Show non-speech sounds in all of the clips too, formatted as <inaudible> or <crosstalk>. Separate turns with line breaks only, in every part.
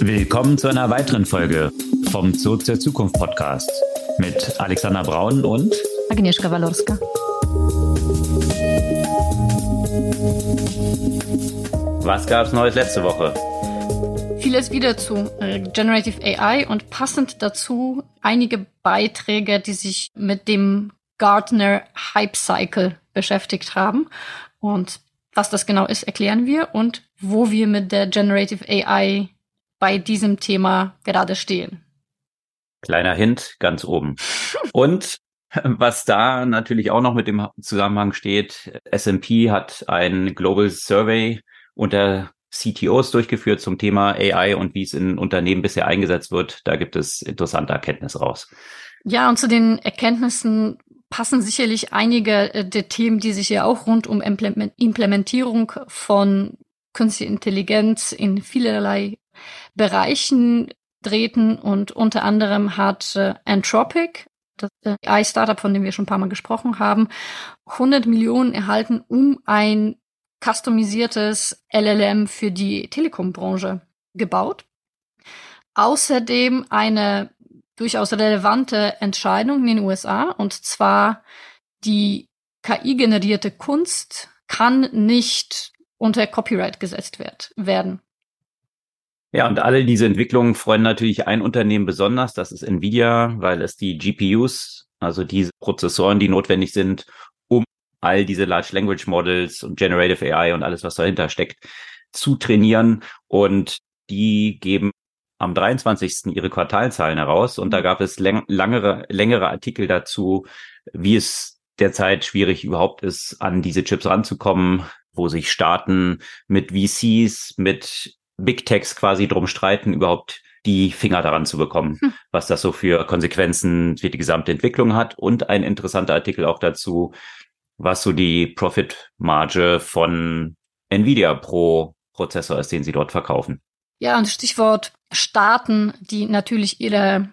Willkommen zu einer weiteren Folge vom Zoo zur Zukunft Podcast mit Alexander Braun und
Agnieszka Walorska.
Was gab es Neues letzte Woche?
Vieles wieder zu äh, Generative AI und passend dazu einige Beiträge, die sich mit dem Gartner Hype Cycle beschäftigt haben. Und was das genau ist, erklären wir und wo wir mit der Generative AI bei diesem Thema gerade stehen.
Kleiner Hint ganz oben. <laughs> Und was da natürlich auch noch mit dem Zusammenhang steht, S&P hat ein Global Survey unter CTOs durchgeführt zum Thema AI und wie es in Unternehmen bisher eingesetzt wird. Da gibt es interessante Erkenntnisse raus.
Ja, und zu den Erkenntnissen passen sicherlich einige äh, der Themen, die sich ja auch rund um Implementierung von künstliche Intelligenz in vielerlei Bereichen drehten und unter anderem hat äh, Anthropic, das äh, AI-Startup, von dem wir schon ein paar Mal gesprochen haben, 100 Millionen erhalten, um ein customisiertes LLM für die Telekombranche gebaut. Außerdem eine durchaus relevante Entscheidung in den USA, und zwar die KI-generierte Kunst kann nicht unter Copyright gesetzt wird, werden.
Ja, und alle diese Entwicklungen freuen natürlich ein Unternehmen besonders, das ist Nvidia, weil es die GPUs, also diese Prozessoren, die notwendig sind, um all diese Large Language Models und Generative AI und alles, was dahinter steckt, zu trainieren. Und die geben am 23. ihre Quartalzahlen heraus. Und da gab es längere, längere Artikel dazu, wie es derzeit schwierig überhaupt ist, an diese Chips ranzukommen, wo sich Staaten mit VCs, mit Big Techs quasi drum streiten, überhaupt die Finger daran zu bekommen, hm. was das so für Konsequenzen für die gesamte Entwicklung hat. Und ein interessanter Artikel auch dazu, was so die Profitmarge von Nvidia pro Prozessor ist, den sie dort verkaufen.
Ja, und Stichwort Staaten, die natürlich ihre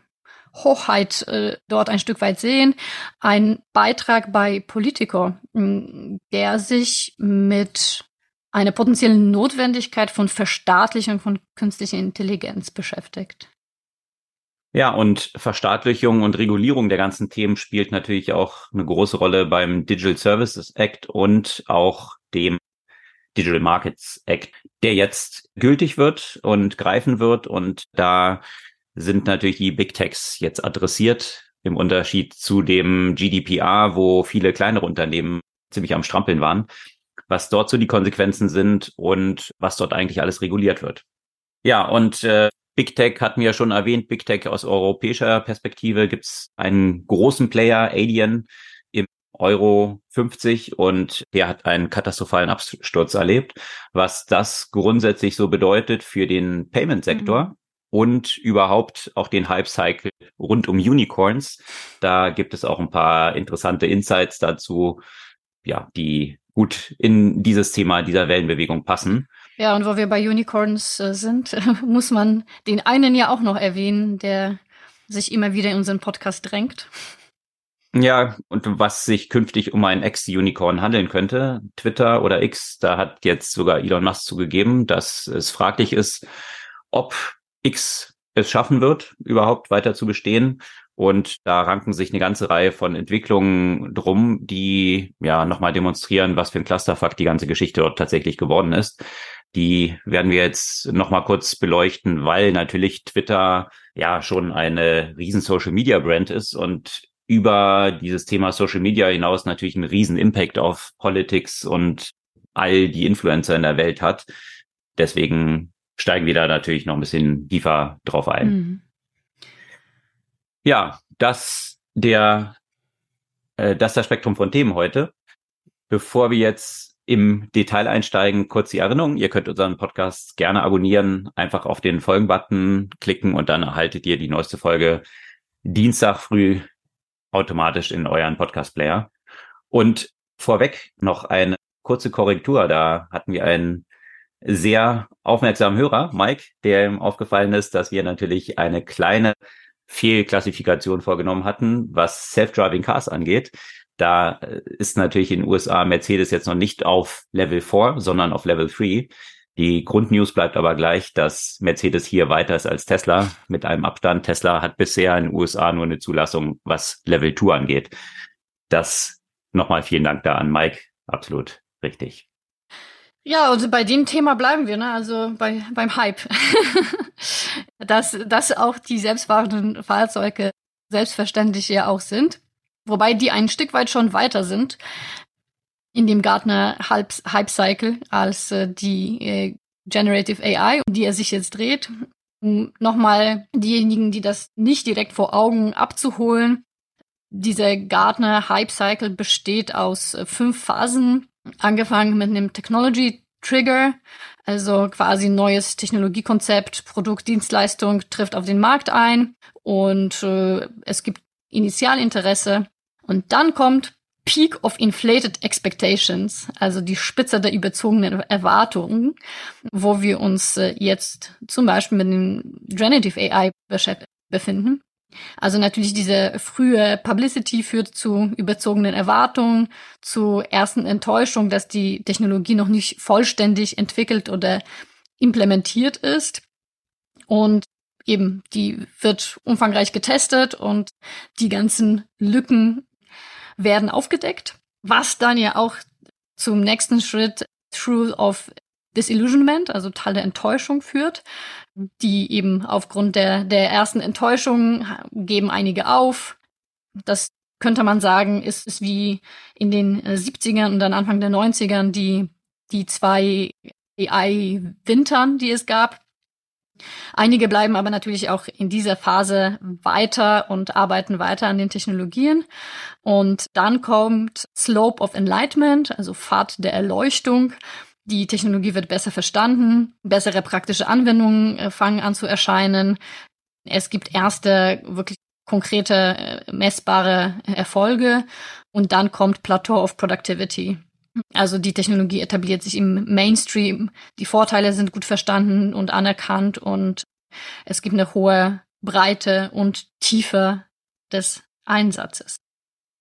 Hochheit äh, dort ein Stück weit sehen. Ein Beitrag bei Politico, der sich mit einer potenziellen Notwendigkeit von Verstaatlichung von künstlicher Intelligenz beschäftigt.
Ja, und Verstaatlichung und Regulierung der ganzen Themen spielt natürlich auch eine große Rolle beim Digital Services Act und auch dem Digital Markets Act, der jetzt gültig wird und greifen wird. Und da sind natürlich die Big Techs jetzt adressiert, im Unterschied zu dem GDPR, wo viele kleinere Unternehmen ziemlich am Strampeln waren, was dort so die Konsequenzen sind und was dort eigentlich alles reguliert wird. Ja, und äh, Big Tech hatten wir ja schon erwähnt. Big Tech aus europäischer Perspektive gibt's einen großen Player, Alien, Euro 50 und der hat einen katastrophalen Absturz erlebt, was das grundsätzlich so bedeutet für den Payment-Sektor. Mhm. Und überhaupt auch den Hype-Cycle rund um Unicorns. Da gibt es auch ein paar interessante Insights dazu, ja, die gut in dieses Thema dieser Wellenbewegung passen.
Ja, und wo wir bei Unicorns äh, sind, <laughs> muss man den einen ja auch noch erwähnen, der sich immer wieder in unseren Podcast drängt.
Ja, und was sich künftig um ein Ex-Unicorn handeln könnte, Twitter oder X, da hat jetzt sogar Elon Musk zugegeben, dass es fraglich ist, ob X es schaffen wird, überhaupt weiter zu bestehen. Und da ranken sich eine ganze Reihe von Entwicklungen drum, die ja nochmal demonstrieren, was für ein Clusterfuck die ganze Geschichte dort tatsächlich geworden ist. Die werden wir jetzt nochmal kurz beleuchten, weil natürlich Twitter ja schon eine riesen Social Media Brand ist und über dieses Thema Social Media hinaus natürlich einen riesen Impact auf Politics und all die Influencer in der Welt hat. Deswegen steigen wir da natürlich noch ein bisschen tiefer drauf ein. Mhm. Ja, das der äh, das das Spektrum von Themen heute. Bevor wir jetzt im Detail einsteigen, kurz die Erinnerung, ihr könnt unseren Podcast gerne abonnieren, einfach auf den Folgen-Button klicken und dann erhaltet ihr die neueste Folge Dienstag früh automatisch in euren Podcast-Player. Und vorweg noch eine kurze Korrektur. Da hatten wir einen sehr aufmerksamen Hörer, Mike, der ihm aufgefallen ist, dass wir natürlich eine kleine Fehlklassifikation vorgenommen hatten, was Self-Driving Cars angeht. Da ist natürlich in den USA Mercedes jetzt noch nicht auf Level 4, sondern auf Level 3. Die Grundnews bleibt aber gleich, dass Mercedes hier weiter ist als Tesla mit einem Abstand. Tesla hat bisher in den USA nur eine Zulassung, was Level 2 angeht. Das nochmal vielen Dank da an Mike. Absolut richtig.
Ja, also bei dem Thema bleiben wir, ne? Also bei, beim Hype. <laughs> dass, dass auch die selbstfahrenden Fahrzeuge selbstverständlich ja auch sind. Wobei die ein Stück weit schon weiter sind in dem Gartner Hype Cycle als äh, die äh, Generative AI, um die er sich jetzt dreht. Um nochmal diejenigen, die das nicht direkt vor Augen abzuholen. Dieser Gartner Hype Cycle besteht aus äh, fünf Phasen, angefangen mit einem Technology Trigger, also quasi neues Technologiekonzept, Produkt, Dienstleistung trifft auf den Markt ein und äh, es gibt Initialinteresse. Und dann kommt Peak of Inflated Expectations, also die Spitze der überzogenen Erwartungen, wo wir uns äh, jetzt zum Beispiel mit dem Generative AI befinden. Also natürlich diese frühe Publicity führt zu überzogenen Erwartungen, zu ersten Enttäuschungen, dass die Technologie noch nicht vollständig entwickelt oder implementiert ist. Und eben, die wird umfangreich getestet und die ganzen Lücken werden aufgedeckt, was dann ja auch zum nächsten Schritt Truth of Disillusionment, also Teil der Enttäuschung führt, die eben aufgrund der, der ersten Enttäuschung geben einige auf. Das könnte man sagen, ist, ist wie in den 70ern und dann Anfang der 90ern die, die zwei AI-Wintern, die es gab. Einige bleiben aber natürlich auch in dieser Phase weiter und arbeiten weiter an den Technologien. Und dann kommt Slope of Enlightenment, also Pfad der Erleuchtung. Die Technologie wird besser verstanden, bessere praktische Anwendungen äh, fangen an zu erscheinen. Es gibt erste wirklich konkrete, äh, messbare Erfolge und dann kommt Plateau of Productivity. Also die Technologie etabliert sich im Mainstream, die Vorteile sind gut verstanden und anerkannt und es gibt eine hohe Breite und Tiefe des Einsatzes.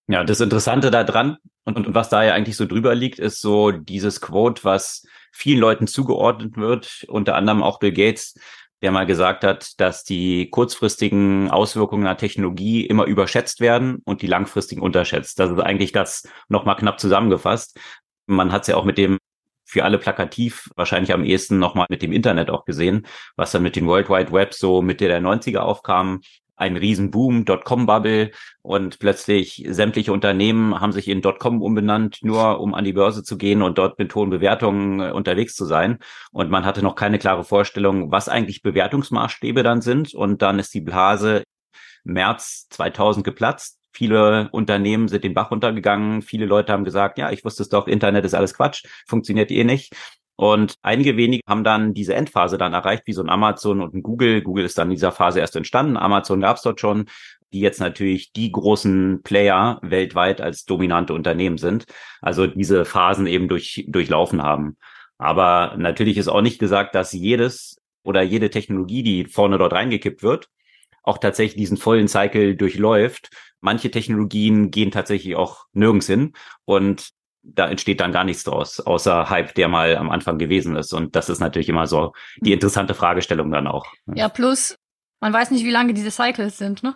Ja, das Interessante daran und, und, was da ja eigentlich so drüber liegt, ist so dieses Quote, was vielen Leuten zugeordnet wird, unter anderem auch Bill Gates, der mal gesagt hat, dass die kurzfristigen Auswirkungen der Technologie immer überschätzt werden und die langfristigen unterschätzt. Das ist eigentlich das nochmal knapp zusammengefasst. Man hat es ja auch mit dem für alle plakativ wahrscheinlich am ehesten nochmal mit dem Internet auch gesehen, was dann mit dem World Wide Web so Mitte der 90er aufkam, ein Riesenboom, Dotcom-Bubble und plötzlich sämtliche Unternehmen haben sich in Dotcom umbenannt, nur um an die Börse zu gehen und dort mit hohen Bewertungen äh, unterwegs zu sein. Und man hatte noch keine klare Vorstellung, was eigentlich Bewertungsmaßstäbe dann sind. Und dann ist die Blase März 2000 geplatzt. Viele Unternehmen sind den Bach runtergegangen. Viele Leute haben gesagt, ja, ich wusste es doch, Internet ist alles Quatsch, funktioniert eh nicht. Und einige wenige haben dann diese Endphase dann erreicht, wie so ein Amazon und ein Google. Google ist dann in dieser Phase erst entstanden. Amazon gab es dort schon, die jetzt natürlich die großen Player weltweit als dominante Unternehmen sind. Also diese Phasen eben durch, durchlaufen haben. Aber natürlich ist auch nicht gesagt, dass jedes oder jede Technologie, die vorne dort reingekippt wird, auch tatsächlich diesen vollen Cycle durchläuft. Manche Technologien gehen tatsächlich auch nirgends hin. Und da entsteht dann gar nichts draus, außer Hype, der mal am Anfang gewesen ist. Und das ist natürlich immer so die hm. interessante Fragestellung dann auch.
Ja, plus, man weiß nicht, wie lange diese Cycles sind, ne?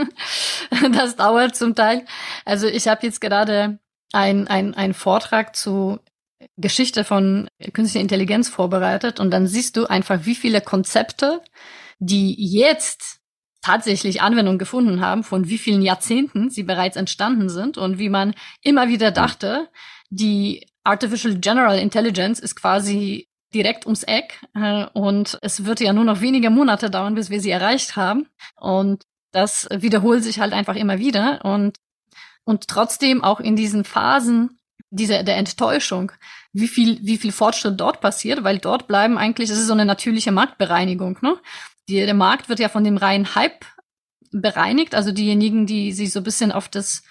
<laughs> das dauert zum Teil. Also ich habe jetzt gerade ein, ein, ein Vortrag zu Geschichte von künstlicher Intelligenz vorbereitet und dann siehst du einfach, wie viele Konzepte, die jetzt tatsächlich Anwendung gefunden haben, von wie vielen Jahrzehnten sie bereits entstanden sind und wie man immer wieder dachte, die Artificial General Intelligence ist quasi direkt ums Eck äh, und es wird ja nur noch wenige Monate dauern, bis wir sie erreicht haben. Und das wiederholt sich halt einfach immer wieder. Und und trotzdem auch in diesen Phasen dieser der Enttäuschung, wie viel wie viel Fortschritt dort passiert, weil dort bleiben eigentlich, es ist so eine natürliche Marktbereinigung, ne? Die, der Markt wird ja von dem reinen Hype bereinigt. Also diejenigen, die sich so ein bisschen auf das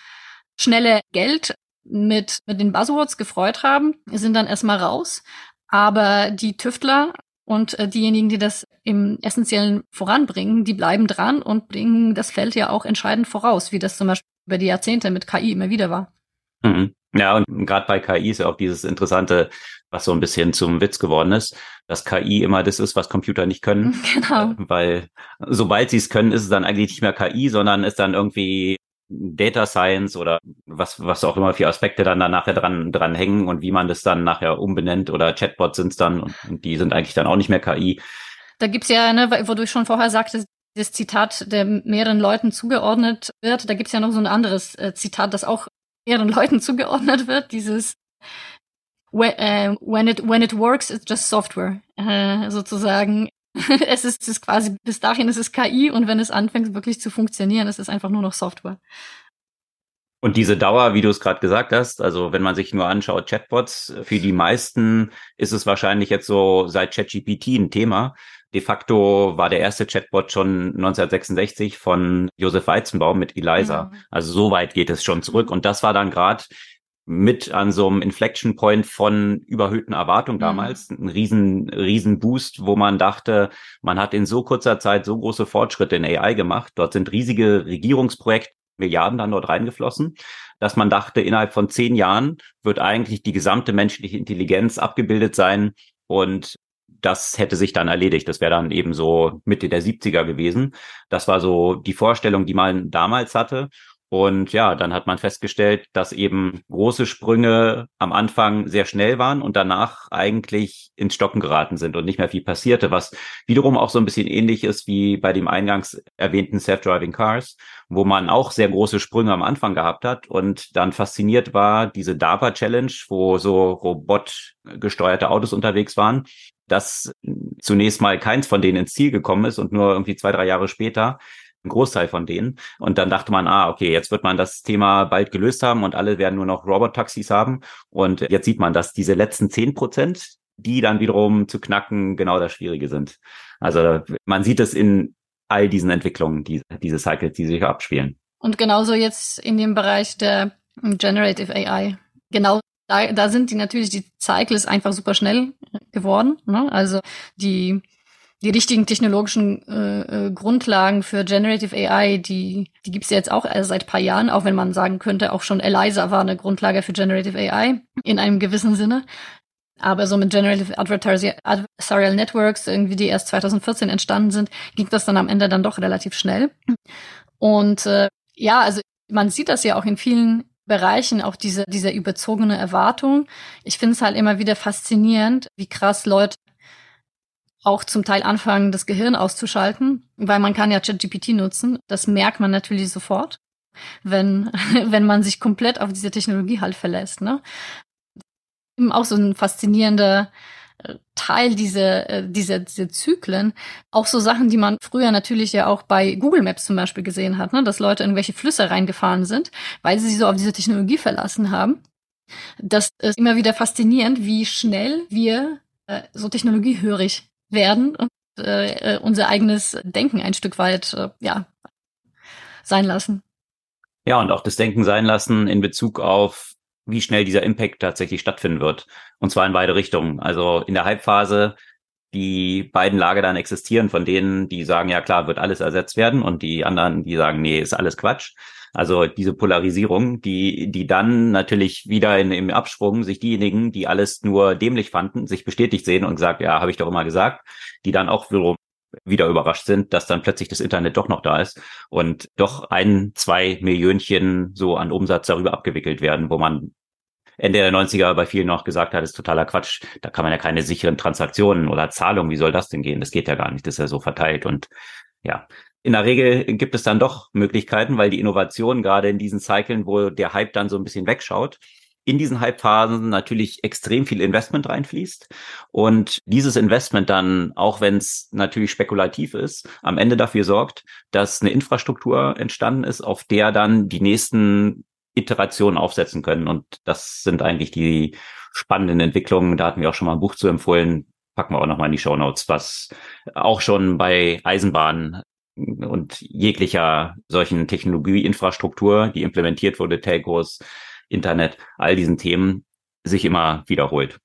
schnelle Geld mit, mit den Buzzwords gefreut haben, sind dann erstmal raus. Aber die Tüftler und äh, diejenigen, die das im Essentiellen voranbringen, die bleiben dran und bringen das Feld ja auch entscheidend voraus, wie das zum Beispiel über die Jahrzehnte mit KI immer wieder war.
Mhm. Ja, und gerade bei KI ist ja auch dieses interessante was so ein bisschen zum Witz geworden ist, dass KI immer das ist, was Computer nicht können. <laughs> Genau. Äh, weil sobald sie es können, ist es dann eigentlich nicht mehr KI, sondern ist dann irgendwie Data Science oder was, was auch immer für Aspekte dann da nachher dran, dran hängen und wie man das dann nachher umbenennt oder Chatbots sind es dann und, und, die sind eigentlich dann auch nicht mehr KI.
Da gibt's ja, ne, wo du schon vorher sagtest, das Zitat, der mehreren Leuten zugeordnet wird, da gibt's ja noch so ein anderes äh, Zitat, das auch mehreren Leuten zugeordnet wird, dieses when, uh, when it when it works, it's just software, äh, sozusagen. <laughs> es ist, es ist quasi bis dahin ist es KI und wenn es anfängt wirklich zu funktionieren, ist es einfach nur noch Software.
Und diese Dauer, wie du es gerade gesagt hast, also wenn man sich nur anschaut, Chatbots, für die meisten ist es wahrscheinlich jetzt so seit ChatGPT ein Thema. De facto war der erste Chatbot schon 1966 von Josef Weizenbaum mit Eliza. Ja. Also so weit geht es schon zurück. Und das war dann gerade mit an so einem Inflection Point von überhöhten Erwartungen mhm. damals, ein riesen, riesen Boost, wo man dachte, man hat in so kurzer Zeit so große Fortschritte in AI gemacht. Dort sind riesige Regierungsprojekte, Milliarden dann dort reingeflossen, dass man dachte, innerhalb von zehn Jahren wird eigentlich die gesamte menschliche Intelligenz abgebildet sein und das hätte sich dann erledigt. Das wäre dann eben so Mitte der 70er gewesen. Das war so die Vorstellung, die man damals hatte. Und ja, dann hat man festgestellt, dass eben große Sprünge am Anfang sehr schnell waren und danach eigentlich ins Stocken geraten sind und nicht mehr viel passierte, was wiederum auch so ein bisschen ähnlich ist wie bei dem eingangs erwähnten Self-Driving Cars, wo man auch sehr große Sprünge am Anfang gehabt hat und dann fasziniert war diese DARPA Challenge, wo so robotgesteuerte Autos unterwegs waren, dass zunächst mal keins von denen ins Ziel gekommen ist und nur irgendwie zwei, drei Jahre später Großteil von denen. Und dann dachte man, ah, okay, jetzt wird man das Thema bald gelöst haben und alle werden nur noch Robot-Taxis haben. Und jetzt sieht man, dass diese letzten zehn Prozent, die dann wiederum zu knacken, genau das Schwierige sind. Also man sieht es in all diesen Entwicklungen, die, diese Cycles, die sich abspielen.
Und genauso jetzt in dem Bereich der Generative AI. Genau da, da sind die natürlich, die Cycles einfach super schnell geworden. Ne? Also die die richtigen technologischen äh, äh, Grundlagen für Generative AI, die, die gibt's ja jetzt auch erst seit paar Jahren, auch wenn man sagen könnte, auch schon ELIZA war eine Grundlage für Generative AI in einem gewissen Sinne. Aber so mit Generative Adversarial Networks, irgendwie die erst 2014 entstanden sind, ging das dann am Ende dann doch relativ schnell. Und äh, ja, also man sieht das ja auch in vielen Bereichen, auch diese, diese überzogene Erwartung. Ich finde es halt immer wieder faszinierend, wie krass Leute auch zum Teil anfangen, das Gehirn auszuschalten, weil man kann ja ChatGPT nutzen. Das merkt man natürlich sofort, wenn, <laughs> wenn man sich komplett auf diese Technologie halt verlässt. Ne? Eben auch so ein faszinierender äh, Teil dieser, äh, dieser, dieser Zyklen. Auch so Sachen, die man früher natürlich ja auch bei Google Maps zum Beispiel gesehen hat, ne? dass Leute in irgendwelche Flüsse reingefahren sind, weil sie sich so auf diese Technologie verlassen haben. Das ist immer wieder faszinierend, wie schnell wir äh, so technologiehörig werden und äh, äh, unser eigenes Denken ein Stück weit äh, ja sein lassen.
Ja, und auch das Denken sein lassen in Bezug auf, wie schnell dieser Impact tatsächlich stattfinden wird. Und zwar in beide Richtungen. Also in der Halbphase die beiden Lager dann existieren, von denen, die sagen, ja klar, wird alles ersetzt werden und die anderen, die sagen, nee, ist alles Quatsch. Also diese Polarisierung, die, die dann natürlich wieder in, im Absprung sich diejenigen, die alles nur dämlich fanden, sich bestätigt sehen und gesagt, ja, habe ich doch immer gesagt, die dann auch wiederum wieder überrascht sind, dass dann plötzlich das Internet doch noch da ist und doch ein, zwei Millionchen so an Umsatz darüber abgewickelt werden, wo man Ende der 90er bei vielen noch gesagt hat, ist totaler Quatsch. Da kann man ja keine sicheren Transaktionen oder Zahlungen. Wie soll das denn gehen? Das geht ja gar nicht. Das ist ja so verteilt. Und ja, in der Regel gibt es dann doch Möglichkeiten, weil die Innovation gerade in diesen Zyklen, wo der Hype dann so ein bisschen wegschaut, in diesen Hype-Phasen natürlich extrem viel Investment reinfließt und dieses Investment dann, auch wenn es natürlich spekulativ ist, am Ende dafür sorgt, dass eine Infrastruktur entstanden ist, auf der dann die nächsten Iterationen aufsetzen können. Und das sind eigentlich die spannenden Entwicklungen. Da hatten wir auch schon mal ein Buch zu empfohlen. Packen wir auch nochmal in die Show Notes, was auch schon bei Eisenbahnen und jeglicher solchen Technologieinfrastruktur, die implementiert wurde, Telcos, Internet, all diesen Themen, sich immer wiederholt.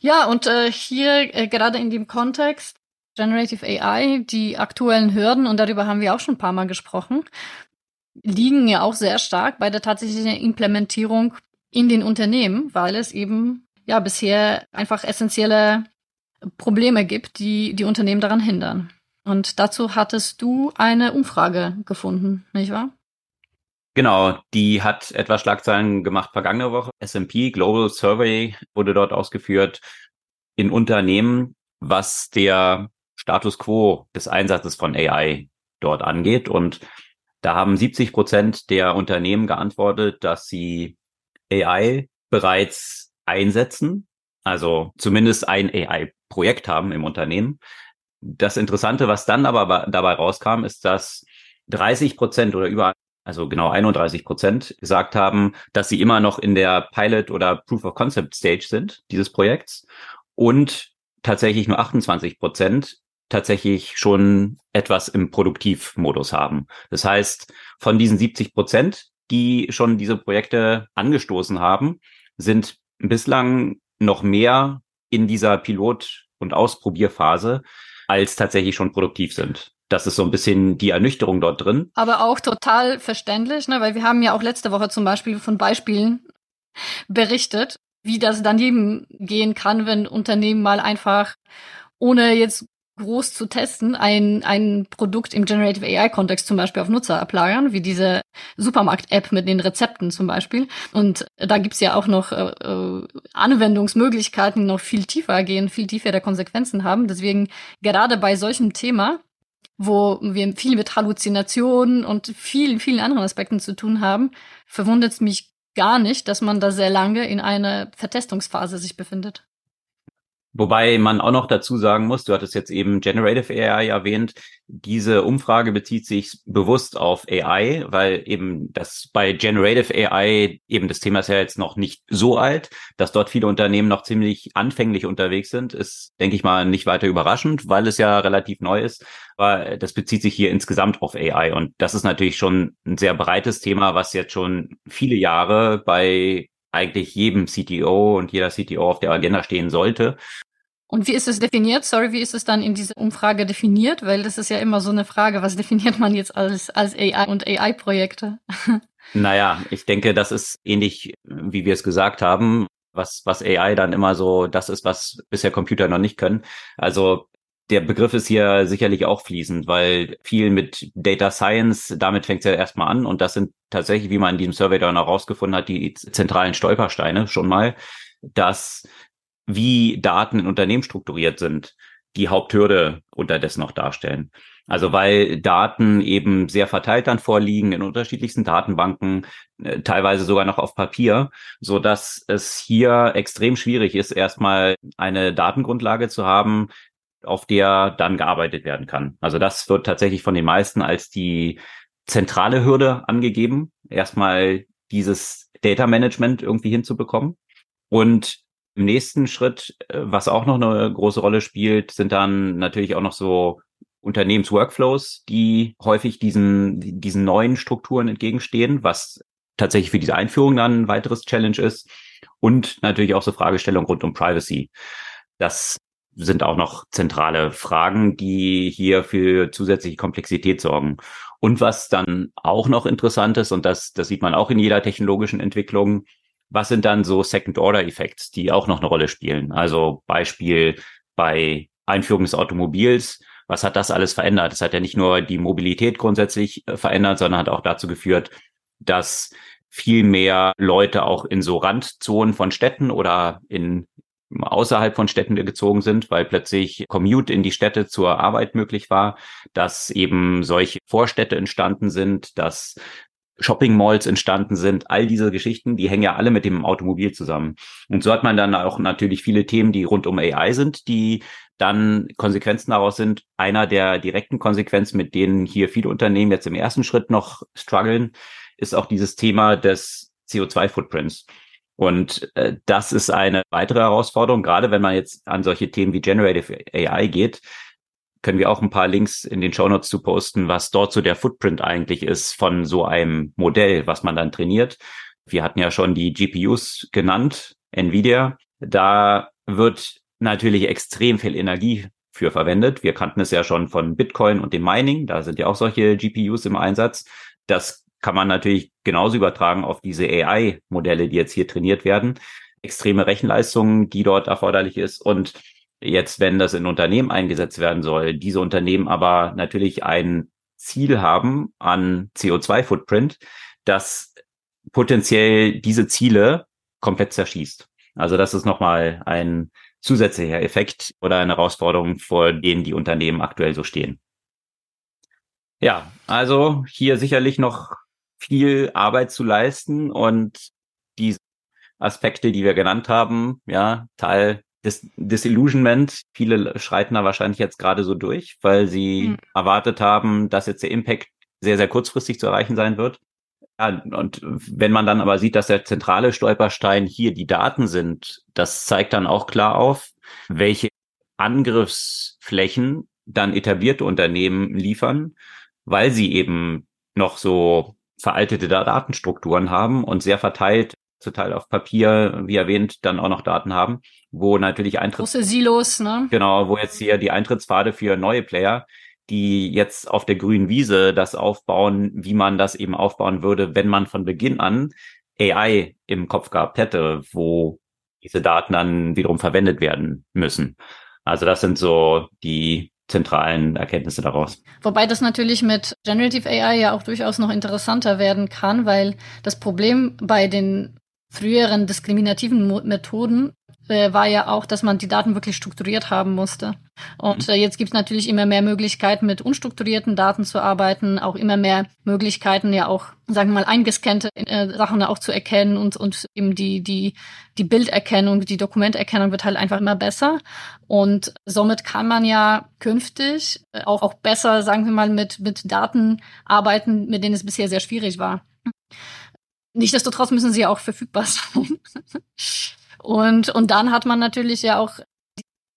Ja, und äh, hier äh, gerade in dem Kontext Generative AI, die aktuellen Hürden, und darüber haben wir auch schon ein paar Mal gesprochen, liegen ja auch sehr stark bei der tatsächlichen Implementierung in den Unternehmen, weil es eben ja bisher einfach essentielle Probleme gibt, die die Unternehmen daran hindern. Und dazu hattest du eine Umfrage gefunden, nicht wahr?
Genau, die hat etwas Schlagzeilen gemacht vergangene Woche. S&P Global Survey wurde dort ausgeführt in Unternehmen, was der Status quo des Einsatzes von AI dort angeht. Und da haben 70 Prozent der Unternehmen geantwortet, dass sie AI bereits einsetzen, also zumindest ein AI-Projekt haben im Unternehmen. Das Interessante, was dann aber dabei rauskam, ist, dass 30 Prozent oder über, also genau 31 Prozent gesagt haben, dass sie immer noch in der Pilot oder Proof of Concept Stage sind dieses Projekts und tatsächlich nur 28 Prozent tatsächlich schon etwas im Produktivmodus haben. Das heißt, von diesen 70 Prozent, die schon diese Projekte angestoßen haben, sind bislang noch mehr in dieser Pilot- und Ausprobierphase, als tatsächlich schon produktiv sind. Das ist so ein bisschen die Ernüchterung dort drin.
Aber auch total verständlich, ne? weil wir haben ja auch letzte Woche zum Beispiel von Beispielen berichtet, wie das daneben gehen kann, wenn Unternehmen mal einfach ohne jetzt groß zu testen, ein, ein Produkt im Generative AI-Kontext zum Beispiel auf Nutzer ablagern, wie diese Supermarkt-App mit den Rezepten zum Beispiel. Und da gibt's ja auch noch äh, äh, Anwendungsmöglichkeiten, die noch viel tiefer gehen, viel tiefer der Konsequenzen haben. Deswegen gerade bei solchem Thema, wo wir viel mit Halluzinationen und vielen, vielen anderen Aspekten zu tun haben, verwundert es mich gar nicht, dass man da sehr lange in einer Vertestungsphase sich befindet.
Wobei man auch noch dazu sagen muss, du hattest jetzt eben Generative AI erwähnt, diese Umfrage bezieht sich bewusst auf AI, weil eben das bei Generative AI eben das Thema ist ja jetzt noch nicht so alt, dass dort viele Unternehmen noch ziemlich anfänglich unterwegs sind, ist, denke ich mal, nicht weiter überraschend, weil es ja relativ neu ist. Aber das bezieht sich hier insgesamt auf AI und das ist natürlich schon ein sehr breites Thema, was jetzt schon viele Jahre bei eigentlich jedem CTO und jeder CTO auf der Agenda stehen sollte.
Und wie ist es definiert? Sorry, wie ist es dann in dieser Umfrage definiert? Weil das ist ja immer so eine Frage, was definiert man jetzt als, als AI und AI-Projekte? <laughs>
Naja, ich denke, das ist ähnlich, wie wir es gesagt haben, was, was AI dann immer so das ist, was bisher Computer noch nicht können. Also der Begriff ist hier sicherlich auch fließend, weil viel mit Data Science, damit fängt es ja erstmal an und das sind tatsächlich, wie man in diesem Survey dann auch rausgefunden hat, die zentralen Stolpersteine schon mal, dass wie Daten in Unternehmen strukturiert sind, die Haupthürde unterdessen noch darstellen. Also weil Daten eben sehr verteilt dann vorliegen in unterschiedlichsten Datenbanken, äh, teilweise sogar noch auf Papier, so dass es hier extrem schwierig ist, erstmal eine Datengrundlage zu haben, auf der dann gearbeitet werden kann. Also das wird tatsächlich von den meisten als die zentrale Hürde angegeben, erstmal dieses Data Management irgendwie hinzubekommen. Und im nächsten Schritt, äh, was auch noch eine große Rolle spielt, sind dann natürlich auch noch so Unternehmensworkflows, die häufig diesen, diesen neuen Strukturen entgegenstehen, was tatsächlich für diese Einführung dann ein weiteres Challenge ist. Und natürlich auch so Fragestellungen rund um Privacy. Das sind auch noch zentrale Fragen, die hier für zusätzliche Komplexität sorgen. Und was dann auch noch interessant ist, und das, das sieht man auch in jeder technologischen Entwicklung, was sind dann so Second-Order-Effects, die auch noch eine Rolle spielen? Also Beispiel bei Einführung des Automobils. Was hat das alles verändert? Es hat ja nicht nur die Mobilität grundsätzlich äh, verändert, sondern hat auch dazu geführt, dass viel mehr Leute auch in so Randzonen von Städten oder in außerhalb von Städten gezogen sind, weil plötzlich Commute in die Städte zur Arbeit möglich war, dass eben solche Vorstädte entstanden sind, dass Shopping Malls entstanden sind, all diese Geschichten, die hängen ja alle mit dem Automobil zusammen. Und so hat man dann auch natürlich viele Themen, die rund um AI sind, die dann Konsequenzen daraus sind. Einer der direkten Konsequenzen, mit denen hier viele Unternehmen jetzt im ersten Schritt noch strugglen, ist auch dieses Thema des CO2-Footprints. Und äh, das ist eine weitere Herausforderung, gerade wenn man jetzt an solche Themen wie Generative AI geht, können wir auch ein paar Links in den Show Notes zu posten, was dort so der Footprint eigentlich ist von so einem Modell, was man dann trainiert. Wir hatten ja schon die GPUs genannt, Nvidia. Da wird natürlich extrem viel Energie für verwendet. Wir kannten es ja schon von Bitcoin und dem Mining. Da sind ja auch solche GPUs im Einsatz. Das kann man natürlich genauso übertragen auf diese AI-Modelle, die jetzt hier trainiert werden. extreme Rechenleistung, die dort erforderlich ist. Und jetzt, wenn das in Unternehmen eingesetzt werden soll, diese Unternehmen aber natürlich ein Ziel haben an CO2-Footprint, das potenziell diese Ziele komplett zerschießt. Also das ist nochmal ein zusätzlicher Effekt oder eine Herausforderung, vor denen die Unternehmen aktuell so stehen. Ja, also hier sicherlich noch viel Arbeit zu leisten und die Aspekte, die wir genannt haben, ja, Teil des Disillusionment. Viele schreiten da wahrscheinlich jetzt gerade so durch, weil sie mhm. erwartet haben, dass jetzt der Impact sehr, sehr kurzfristig zu erreichen sein wird. Ja, und wenn man dann aber sieht, dass der zentrale Stolperstein hier die Daten sind, das zeigt dann auch klar auf, welche Angriffsflächen dann etablierte Unternehmen liefern, weil sie eben noch so veraltete Datenstrukturen haben und sehr verteilt zum Teil auf Papier, wie erwähnt, dann auch noch Daten haben, wo natürlich Eintritts...
Große Silos, ne?
Genau, wo jetzt hier die Eintrittspfade für neue Player, die jetzt auf der grünen Wiese das aufbauen, wie man das eben aufbauen würde, wenn man von Beginn an AI im Kopf gehabt hätte, wo diese Daten dann wiederum verwendet werden müssen. Also das sind so die zentralen Erkenntnisse daraus.
Wobei das natürlich mit Generative AI ja auch durchaus noch interessanter werden kann, weil das Problem bei den früheren diskriminativen Methoden äh, war ja auch, dass man die Daten wirklich strukturiert haben musste. Und mhm. äh, jetzt gibt es natürlich immer mehr Möglichkeiten, mit unstrukturierten Daten zu arbeiten, auch immer mehr Möglichkeiten, ja auch, sagen wir mal, eingescannte äh, Sachen auch zu erkennen und, und eben die, die, die Bilderkennung, die Dokumenterkennung wird halt einfach immer besser. Und somit kann man ja künftig äh, auch, auch besser, sagen wir mal, mit, mit Daten arbeiten, mit denen es bisher sehr schwierig war. Nichtsdestotrotz müssen sie auch verfügbar <laughs> sein. Und, und dann hat man natürlich ja auch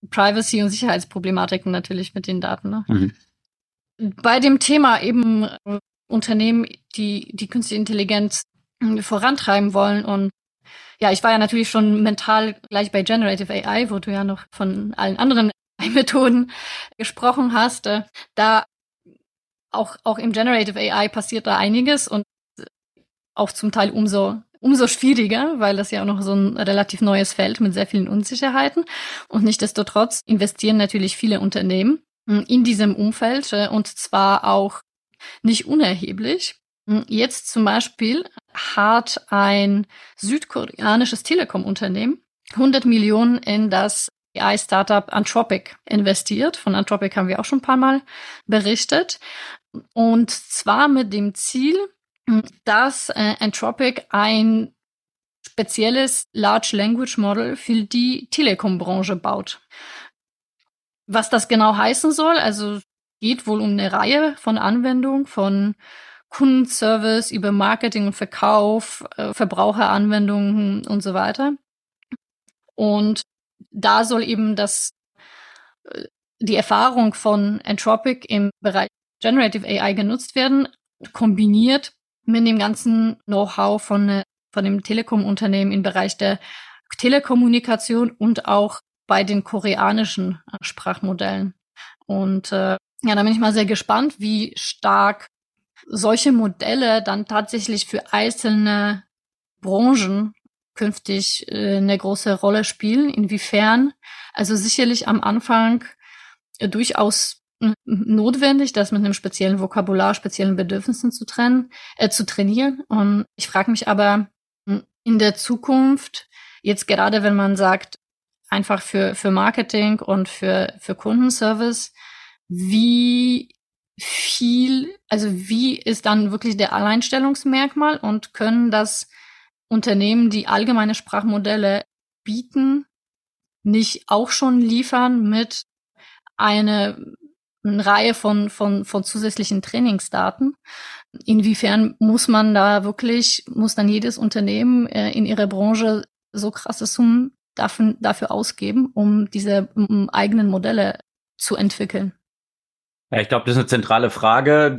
Privacy- und Sicherheitsproblematiken natürlich mit den Daten. Ne? Mhm. Bei dem Thema eben äh, Unternehmen, die die künstliche Intelligenz äh, vorantreiben wollen und ja, ich war ja natürlich schon mental gleich bei Generative AI, wo du ja noch von allen anderen <laughs> Methoden gesprochen hast. Äh, da auch, auch im Generative AI passiert da einiges und auch zum Teil umso umso schwieriger, weil das ja auch noch so ein relativ neues Feld mit sehr vielen Unsicherheiten. Und nichtdestotrotz investieren natürlich viele Unternehmen hm, in diesem Umfeld äh, und zwar auch nicht unerheblich. Hm, jetzt zum Beispiel hat ein südkoreanisches Telekom-Unternehmen 100 Millionen in das AI-Startup Anthropic investiert. Von Anthropic haben wir auch schon ein paar Mal berichtet. Und zwar mit dem Ziel, dass äh, Anthropic ein spezielles Large Language Model für die Telekom-Branche baut. Was das genau heißen soll, also geht wohl um eine Reihe von Anwendungen von Kundenservice über Marketing und Verkauf, äh, Verbraucheranwendungen und so weiter. Und da soll eben das äh, die Erfahrung von Anthropic im Bereich Generative AI genutzt werden, kombiniert mit dem ganzen Know-how von, äh, von dem Telekom-Unternehmen im Bereich der Telekommunikation und auch bei den koreanischen Sprachmodellen. Und äh, ja, da bin ich mal sehr gespannt, wie stark solche Modelle dann tatsächlich für einzelne Branchen künftig äh, eine große Rolle spielen. Inwiefern? Also sicherlich am Anfang äh, durchaus notwendig, das mit einem speziellen Vokabular, speziellen Bedürfnissen zu trennen, äh, zu trainieren. Und ich frage mich aber hm, in der Zukunft, jetzt gerade wenn man sagt, einfach für, für Marketing und für, für Kundenservice, wie viel, also wie ist dann wirklich der Alleinstellungsmerkmal und können das Unternehmen, die allgemeine Sprachmodelle bieten, nicht auch schon liefern mit eine eine Reihe von, von, von zusätzlichen Trainingsdaten. Inwiefern muss man da wirklich, muss dann jedes Unternehmen äh, in ihrer Branche so krasse Summen dafür, dafür ausgeben, um diese um eigenen Modelle zu entwickeln?
Ja, ich glaube, das ist eine zentrale Frage,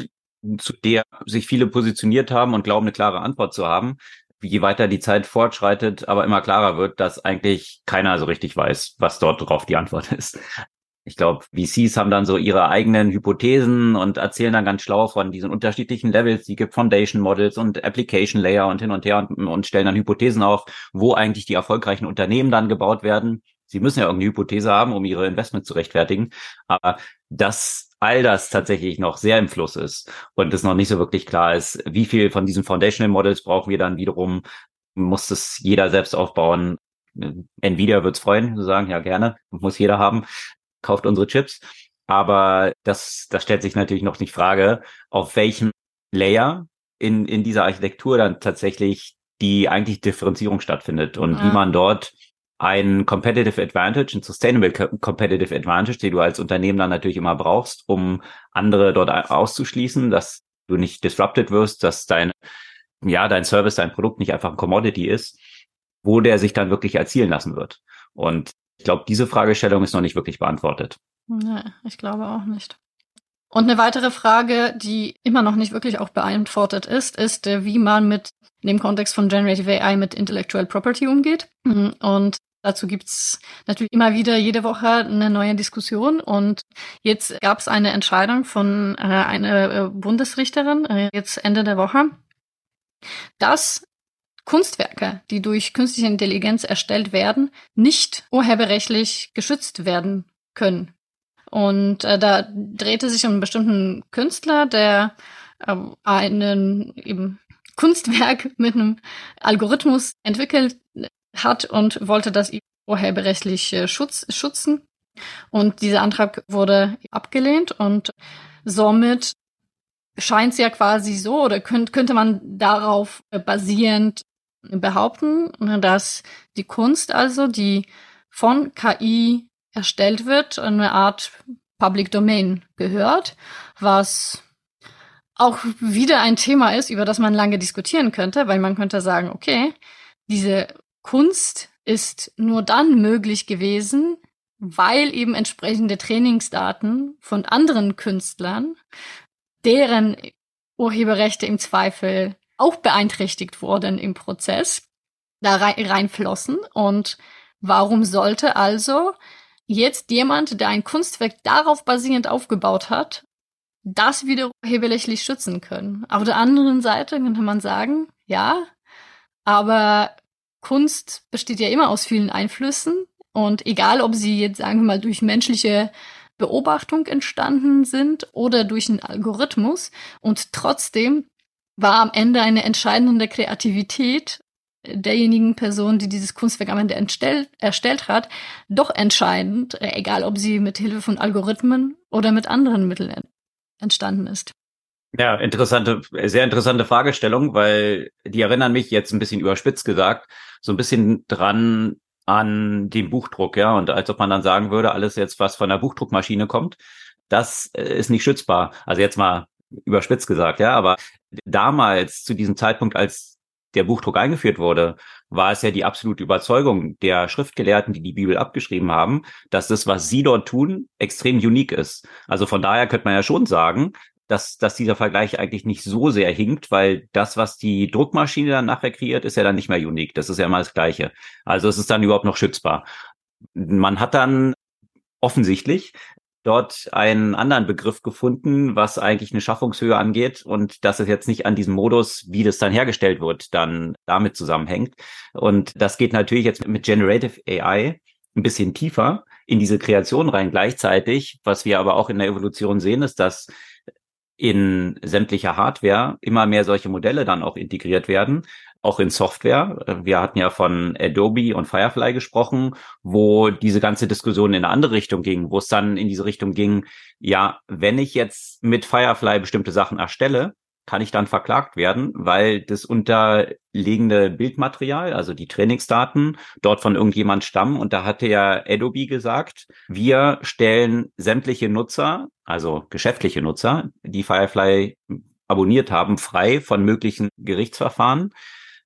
zu der sich viele positioniert haben und glauben, eine klare Antwort zu haben. Je weiter die Zeit fortschreitet, aber immer klarer wird, dass eigentlich keiner so richtig weiß, was dort drauf die Antwort <laughs> ist. Ich glaube, VCs haben dann so ihre eigenen Hypothesen und erzählen dann ganz schlau von diesen unterschiedlichen Levels. Die gibt Foundation Models und Application Layer und hin und her und, und stellen dann Hypothesen auf, wo eigentlich die erfolgreichen Unternehmen dann gebaut werden. Sie müssen ja irgendeine Hypothese haben, um ihre Investments zu rechtfertigen. Aber dass all das tatsächlich noch sehr im Fluss ist und es noch nicht so wirklich klar ist, wie viel von diesen Foundational Models brauchen wir dann wiederum, muss es jeder selbst aufbauen. Nvidia wird's freuen, zu sagen, ja gerne, muss jeder haben kauft unsere Chips. Aber das, das stellt sich natürlich noch nicht Frage, auf welchem Layer in, in dieser Architektur dann tatsächlich die eigentlich Differenzierung stattfindet und ja. wie man dort ein Competitive Advantage, ein Sustainable Competitive Advantage, den du als Unternehmen dann natürlich immer brauchst, um andere dort auszuschließen, dass du nicht disrupted wirst, dass dein, ja, dein Service, dein Produkt nicht einfach ein Commodity ist, wo der sich dann wirklich erzielen lassen wird. Und ich glaube, diese Fragestellung ist noch nicht wirklich beantwortet.
Nee, ich glaube auch nicht. Und eine weitere Frage, die immer noch nicht wirklich auch beantwortet ist, ist, äh, wie man mit in dem Kontext von Generative AI mit Intellectual Property umgeht. Und dazu gibt's natürlich immer wieder jede Woche eine neue Diskussion. Und jetzt gab es eine Entscheidung von äh, einer äh, Bundesrichterin, äh, jetzt Ende der Woche, dass Kunstwerke, die durch künstliche Intelligenz erstellt werden, nicht urheberrechtlich geschützt werden können. Und äh, da drehte sich um einen bestimmten Künstler, der äh, einen eben Kunstwerk <laughs> mit einem Algorithmus entwickelt hat und wollte das urheberrechtlich äh, schutz, schützen. Und dieser Antrag wurde abgelehnt und somit scheint es ja quasi so oder könnt, könnte man darauf basierend behaupten, dass die Kunst also, die von KI erstellt wird, eine Art Public Domain gehört, was auch wieder ein Thema ist, über das man lange diskutieren könnte, weil man könnte sagen, okay, diese Kunst ist nur dann möglich gewesen, weil eben entsprechende Trainingsdaten von anderen Künstlern, deren Urheberrechte im Zweifel auch beeinträchtigt wurden im Prozess, da reinflossen. Und warum sollte also jetzt jemand, der ein Kunstwerk darauf basierend aufgebaut hat, das wieder urheberrechtlich schützen können? Auf der anderen Seite könnte man sagen, ja, aber Kunst besteht ja immer aus vielen Einflüssen und egal, ob sie jetzt, sagen wir mal, durch menschliche Beobachtung entstanden sind oder durch einen Algorithmus und trotzdem war am Ende eine entscheidende Kreativität derjenigen Person, die dieses Kunstwerk am Ende entstellt, erstellt hat, doch entscheidend, äh, egal ob sie mit Hilfe von Algorithmen oder mit anderen Mitteln entstanden ist.
Ja, interessante, sehr interessante Fragestellung, weil die erinnern mich jetzt ein bisschen überspitzt gesagt, so ein bisschen dran an den Buchdruck, ja, und als ob man dann sagen würde, alles jetzt, was von der Buchdruckmaschine kommt, das äh, ist nicht schützbar. Also jetzt mal überspitzt gesagt, ja, aber damals zu diesem Zeitpunkt, als der Buchdruck eingeführt wurde, war es ja die absolute Überzeugung der Schriftgelehrten, die die Bibel abgeschrieben haben, dass das, was sie dort tun, extrem unique ist. Also von daher könnte man ja schon sagen, dass, dass dieser Vergleich eigentlich nicht so sehr hinkt, weil das, was die Druckmaschine dann nachher kreiert, ist ja dann nicht mehr unique. Das ist ja immer das Gleiche. Also es ist dann überhaupt noch schützbar. Man hat dann offensichtlich dort einen anderen Begriff gefunden, was eigentlich eine Schaffungshöhe angeht und dass es jetzt nicht an diesem Modus, wie das dann hergestellt wird, dann damit zusammenhängt. Und das geht natürlich jetzt mit Generative AI ein bisschen tiefer in diese Kreation rein gleichzeitig. Was wir aber auch in der Evolution sehen, ist, dass in sämtlicher Hardware immer mehr solche Modelle dann auch integriert werden, auch in Software. Wir hatten ja von Adobe und Firefly gesprochen, wo diese ganze Diskussion in eine andere Richtung ging, wo es dann in diese Richtung ging, ja, wenn ich jetzt mit Firefly bestimmte Sachen erstelle, kann ich dann verklagt werden, weil das unterliegende Bildmaterial, also die Trainingsdaten, dort von irgendjemand stammen. Und da hatte ja Adobe gesagt, wir stellen sämtliche Nutzer, also geschäftliche Nutzer, die Firefly abonniert haben, frei von möglichen Gerichtsverfahren.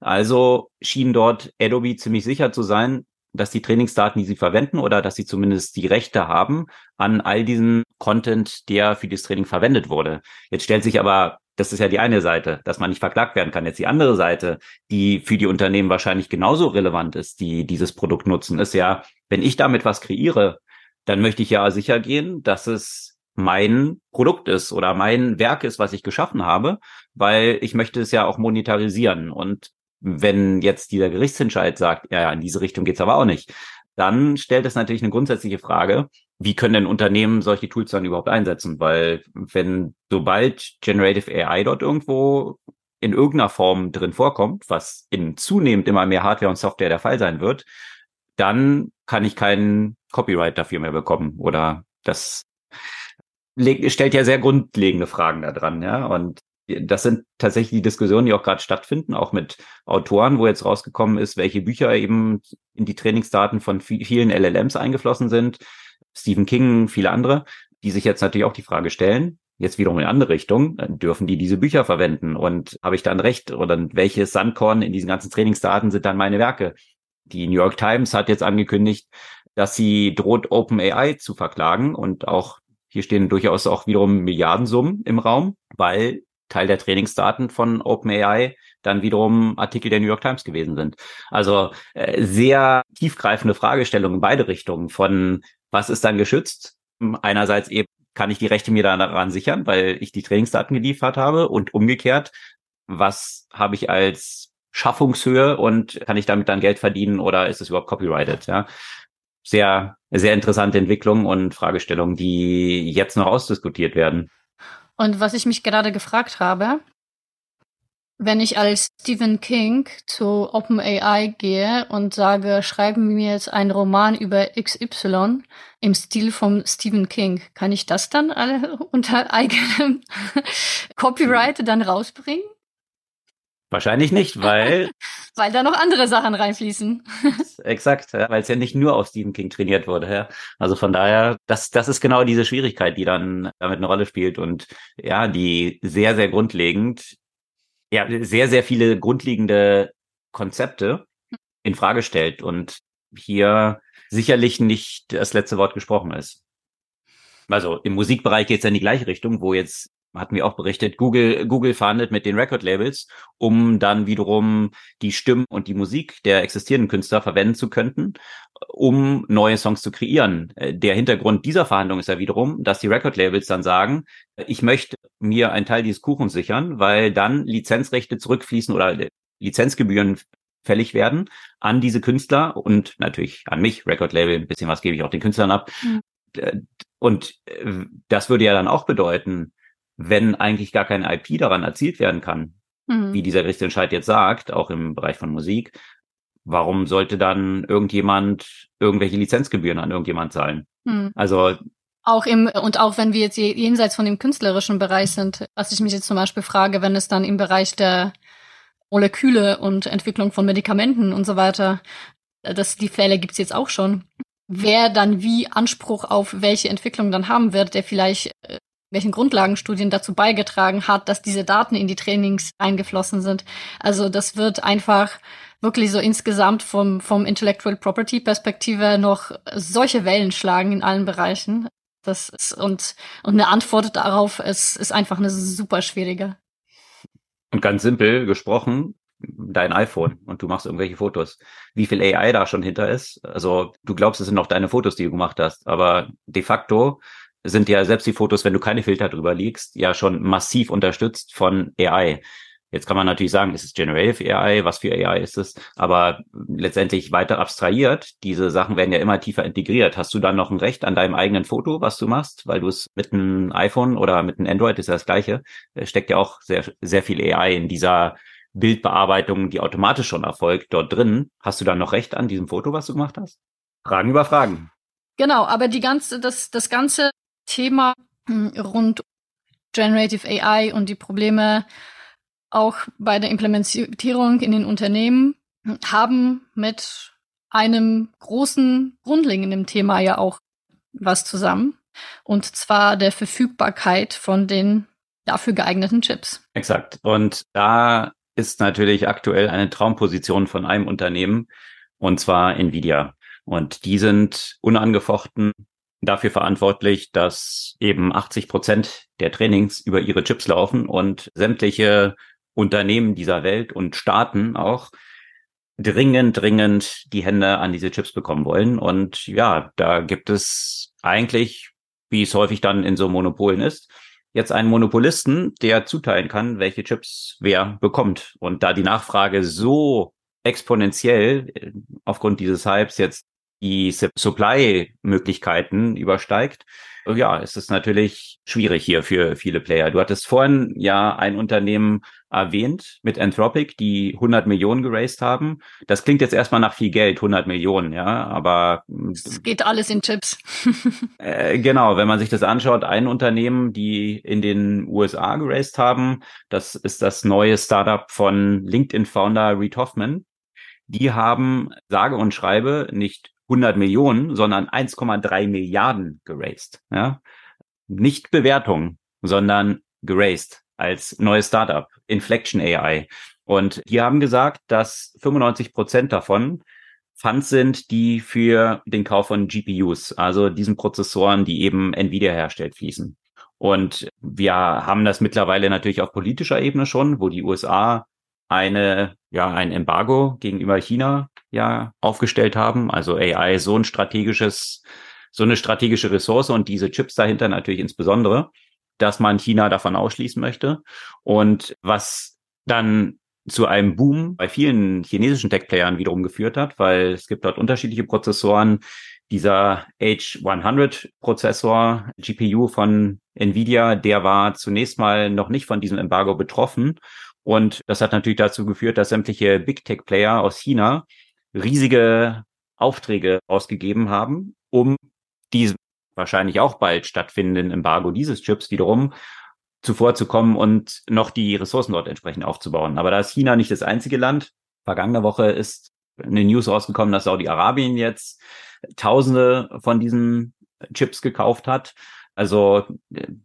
Also schien dort Adobe ziemlich sicher zu sein, dass die Trainingsdaten, die sie verwenden oder dass sie zumindest die Rechte haben an all diesen Content, der für das Training verwendet wurde. Jetzt stellt sich aber, das ist ja die eine Seite, dass man nicht verklagt werden kann. Jetzt die andere Seite, die für die Unternehmen wahrscheinlich genauso relevant ist, die dieses Produkt nutzen, ist ja, wenn ich damit was kreiere, dann möchte ich ja sicher gehen, dass es mein Produkt ist oder mein Werk ist, was ich geschaffen habe, weil ich möchte es ja auch monetarisieren. Und wenn jetzt dieser Gerichtsentscheid sagt, ja, ja, in diese Richtung geht's aber auch nicht, dann stellt es natürlich eine grundsätzliche Frage, wie können denn Unternehmen solche Tools dann überhaupt einsetzen? Weil wenn sobald Generative AI dort irgendwo in irgendeiner Form drin vorkommt, was in zunehmend immer mehr Hardware und Software der Fall sein wird, dann kann ich keinen Copyright dafür mehr bekommen. Oder das stellt ja sehr grundlegende Fragen da dran, ja. Und das sind tatsächlich die Diskussionen, die auch gerade stattfinden, auch mit Autoren, wo jetzt rausgekommen ist, welche Bücher eben in die Trainingsdaten von vielen LLMs eingeflossen sind. Stephen King, viele andere, die sich jetzt natürlich auch die Frage stellen, jetzt wiederum in andere Richtung, dürfen die diese Bücher verwenden und habe ich dann recht oder welches Sandkorn in diesen ganzen Trainingsdaten sind dann meine Werke? Die New York Times hat jetzt angekündigt, dass sie droht, OpenAI zu verklagen und auch hier stehen durchaus auch wiederum Milliardensummen im Raum, weil Teil der Trainingsdaten von OpenAI dann wiederum Artikel der New York Times gewesen sind. Also äh, sehr tiefgreifende Fragestellungen in beide Richtungen von was ist dann geschützt? Einerseits eben kann ich die Rechte mir daran sichern, weil ich die Trainingsdaten geliefert habe und umgekehrt, was habe ich als Schaffungshöhe und kann ich damit dann Geld verdienen oder ist es überhaupt copyrighted? Ja, sehr, sehr interessante Entwicklungen und Fragestellungen, die jetzt noch ausdiskutiert werden.
Und was ich mich gerade gefragt habe, wenn ich als Stephen King zu OpenAI gehe und sage, schreiben mir jetzt einen Roman über XY im Stil von Stephen King, kann ich das dann alle <laughs> unter eigenem <laughs> Copyright dann rausbringen?
Wahrscheinlich nicht, weil. <laughs>
weil da noch andere Sachen reinfließen.
Exakt, ja, weil es ja nicht nur auf Stephen King trainiert wurde. Ja. Also von daher, das, das ist genau diese Schwierigkeit, die dann damit eine Rolle spielt und ja, die sehr, sehr grundlegend, ja, sehr, sehr viele grundlegende Konzepte in Frage stellt und hier sicherlich nicht das letzte Wort gesprochen ist. Also im Musikbereich geht es ja in die gleiche Richtung, wo jetzt hatten wir auch berichtet, Google, Google verhandelt mit den Record-Labels, um dann wiederum die Stimmen und die Musik der existierenden Künstler verwenden zu könnten, um neue Songs zu kreieren. Äh, der Hintergrund dieser Verhandlung ist ja wiederum, dass die Record-Labels dann sagen, ich möchte mir einen Teil dieses Kuchens sichern, weil dann Lizenzrechte zurückfließen oder Lizenzgebühren fällig werden an diese Künstler und natürlich an mich, Record-Label, ein bisschen was gebe ich auch den Künstlern ab. Mhm. Und äh, das würde ja dann auch bedeuten, wenn eigentlich gar kein IP daran erzielt werden kann, mhm. wie dieser Gerichtsentscheid jetzt sagt, auch im Bereich von Musik, warum sollte dann irgendjemand irgendwelche Lizenzgebühren an irgendjemand zahlen? Mhm. Also
auch im, und auch wenn wir jetzt jenseits von dem künstlerischen Bereich sind, was ich mich jetzt zum Beispiel frage, wenn es dann im Bereich der Moleküle und Entwicklung von Medikamenten und so weiter, das, die Fälle gibt's jetzt auch schon. Wer dann wie Anspruch auf welche Entwicklung dann haben wird, der vielleicht äh, welchen Grundlagenstudien dazu beigetragen hat, dass diese Daten in die Trainings eingeflossen sind. Also das wird einfach wirklich so insgesamt vom, vom Intellectual Property Perspektive noch solche Wellen schlagen in allen Bereichen. Das ist, und, und eine Antwort darauf ist, ist einfach eine super schwierige.
Und ganz simpel gesprochen, dein iPhone und du machst irgendwelche Fotos. Wie viel AI da schon hinter ist? Also du glaubst, es sind noch deine Fotos, die du gemacht hast, aber de facto sind ja selbst die Fotos, wenn du keine Filter drüber legst, ja schon massiv unterstützt von AI. Jetzt kann man natürlich sagen, ist es Generative AI, was für AI ist es? Aber letztendlich weiter abstrahiert, diese Sachen werden ja immer tiefer integriert. Hast du dann noch ein Recht an deinem eigenen Foto, was du machst, weil du es mit einem iPhone oder mit einem Android ist ja das gleiche, steckt ja auch sehr, sehr viel AI in dieser Bildbearbeitung, die automatisch schon erfolgt, dort drin. Hast du dann noch Recht an diesem Foto, was du gemacht hast? Fragen über Fragen.
Genau, aber die ganze, das, das ganze Thema hm, rund Generative AI und die Probleme auch bei der Implementierung in den Unternehmen haben mit einem großen grundlegenden Thema ja auch was zusammen. Und zwar der Verfügbarkeit von den dafür geeigneten Chips.
Exakt. Und da ist natürlich aktuell eine Traumposition von einem Unternehmen, und zwar Nvidia. Und die sind unangefochten dafür verantwortlich, dass eben 80 Prozent der Trainings über ihre Chips laufen und sämtliche Unternehmen dieser Welt und Staaten auch dringend, dringend die Hände an diese Chips bekommen wollen. Und ja, da gibt es eigentlich, wie es häufig dann in so Monopolen ist, jetzt einen Monopolisten, der zuteilen kann, welche Chips wer bekommt. Und da die Nachfrage so exponentiell äh, aufgrund dieses Hypes jetzt die Supply-Möglichkeiten übersteigt, ja, es ist natürlich schwierig hier für viele Player. Du hattest vorhin ja ein Unternehmen erwähnt mit Anthropic, die 100 Millionen geraced haben. Das klingt jetzt erstmal nach viel Geld, 100 Millionen, ja, aber
es geht alles in Chips. <laughs>
äh, genau, wenn man sich das anschaut, ein Unternehmen, die in den USA geraced haben, das ist das neue Startup von LinkedIn Founder Reid Hoffman. Die haben sage und schreibe nicht 100 Millionen, sondern 1,3 Milliarden geraced. Ja? Nicht Bewertung, sondern geraced als neues Startup, Inflection AI. Und die haben gesagt, dass 95 Prozent davon Funds sind, die für den Kauf von GPUs, also diesen Prozessoren, die eben Nvidia herstellt, fließen. Und wir haben das mittlerweile natürlich auf politischer Ebene schon, wo die USA eine, ja, ein Embargo gegenüber China ja aufgestellt haben. Also AI so ein strategisches, so eine strategische Ressource und diese Chips dahinter natürlich insbesondere, dass man China davon ausschließen möchte. Und was dann zu einem Boom bei vielen chinesischen Tech-Playern wiederum geführt hat, weil es gibt dort unterschiedliche Prozessoren. Dieser H100-Prozessor, GPU von Nvidia, der war zunächst mal noch nicht von diesem Embargo betroffen. Und das hat natürlich dazu geführt, dass sämtliche Big Tech-Player aus China riesige Aufträge ausgegeben haben, um diesem wahrscheinlich auch bald stattfindenden Embargo dieses Chips wiederum zuvorzukommen und noch die Ressourcen dort entsprechend aufzubauen. Aber da ist China nicht das einzige Land. Vergangene Woche ist eine News rausgekommen, dass Saudi-Arabien jetzt Tausende von diesen Chips gekauft hat. Also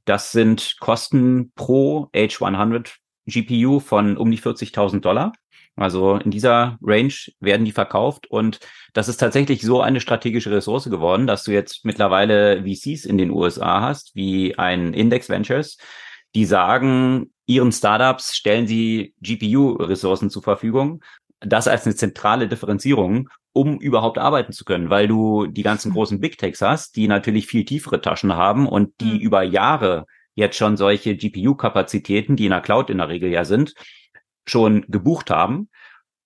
das sind Kosten pro H100 GPU von um die 40.000 Dollar. Also in dieser Range werden die verkauft und das ist tatsächlich so eine strategische Ressource geworden, dass du jetzt mittlerweile VCs in den USA hast, wie ein Index Ventures, die sagen, ihren Startups stellen sie GPU-Ressourcen zur Verfügung. Das als eine zentrale Differenzierung, um überhaupt arbeiten zu können, weil du die ganzen mhm. großen Big Techs hast, die natürlich viel tiefere Taschen haben und die mhm. über Jahre jetzt schon solche GPU-Kapazitäten, die in der Cloud in der Regel ja sind, schon gebucht haben,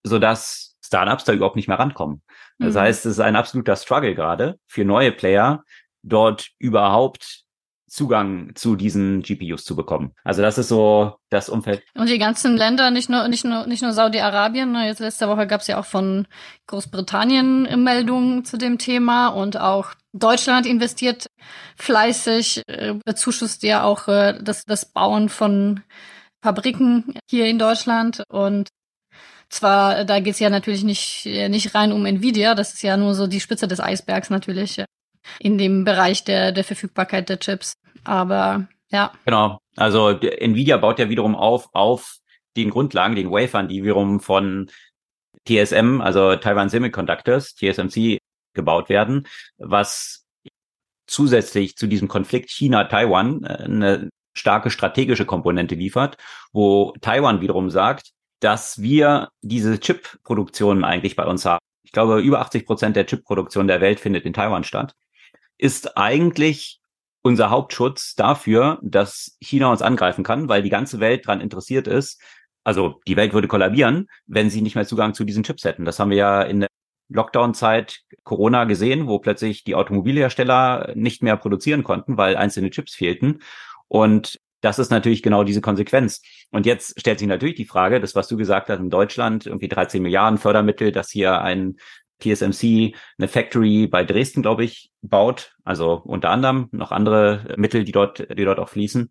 so dass Startups da überhaupt nicht mehr rankommen. Das mhm. heißt, es ist ein absoluter Struggle gerade für neue Player, dort überhaupt Zugang zu diesen GPUs zu bekommen. Also das ist so das Umfeld.
Und die ganzen Länder, nicht nur nicht nur nicht nur Saudi-Arabien. Ne, jetzt letzte Woche gab es ja auch von Großbritannien Meldungen zu dem Thema und auch Deutschland investiert fleißig, äh, bezuschusst ja auch äh, das das Bauen von Fabriken hier in Deutschland und zwar, da geht's ja natürlich nicht, nicht rein um Nvidia, das ist ja nur so die Spitze des Eisbergs natürlich in dem Bereich der, der Verfügbarkeit der Chips. Aber ja.
Genau. Also Nvidia baut ja wiederum auf, auf den Grundlagen, den Wafern, die wiederum von TSM, also Taiwan Semiconductors, TSMC, gebaut werden, was zusätzlich zu diesem Konflikt China-Taiwan äh, eine starke strategische Komponente liefert, wo Taiwan wiederum sagt, dass wir diese Chip-Produktion eigentlich bei uns haben. Ich glaube, über 80 Prozent der Chip-Produktion der Welt findet in Taiwan statt. Ist eigentlich unser Hauptschutz dafür, dass China uns angreifen kann, weil die ganze Welt daran interessiert ist. Also die Welt würde kollabieren, wenn sie nicht mehr Zugang zu diesen Chips hätten. Das haben wir ja in der Lockdown-Zeit Corona gesehen, wo plötzlich die Automobilhersteller nicht mehr produzieren konnten, weil einzelne Chips fehlten. Und das ist natürlich genau diese Konsequenz. Und jetzt stellt sich natürlich die Frage, das, was du gesagt hast, in Deutschland irgendwie 13 Milliarden Fördermittel, dass hier ein TSMC eine Factory bei Dresden, glaube ich, baut. Also unter anderem noch andere Mittel, die dort, die dort auch fließen.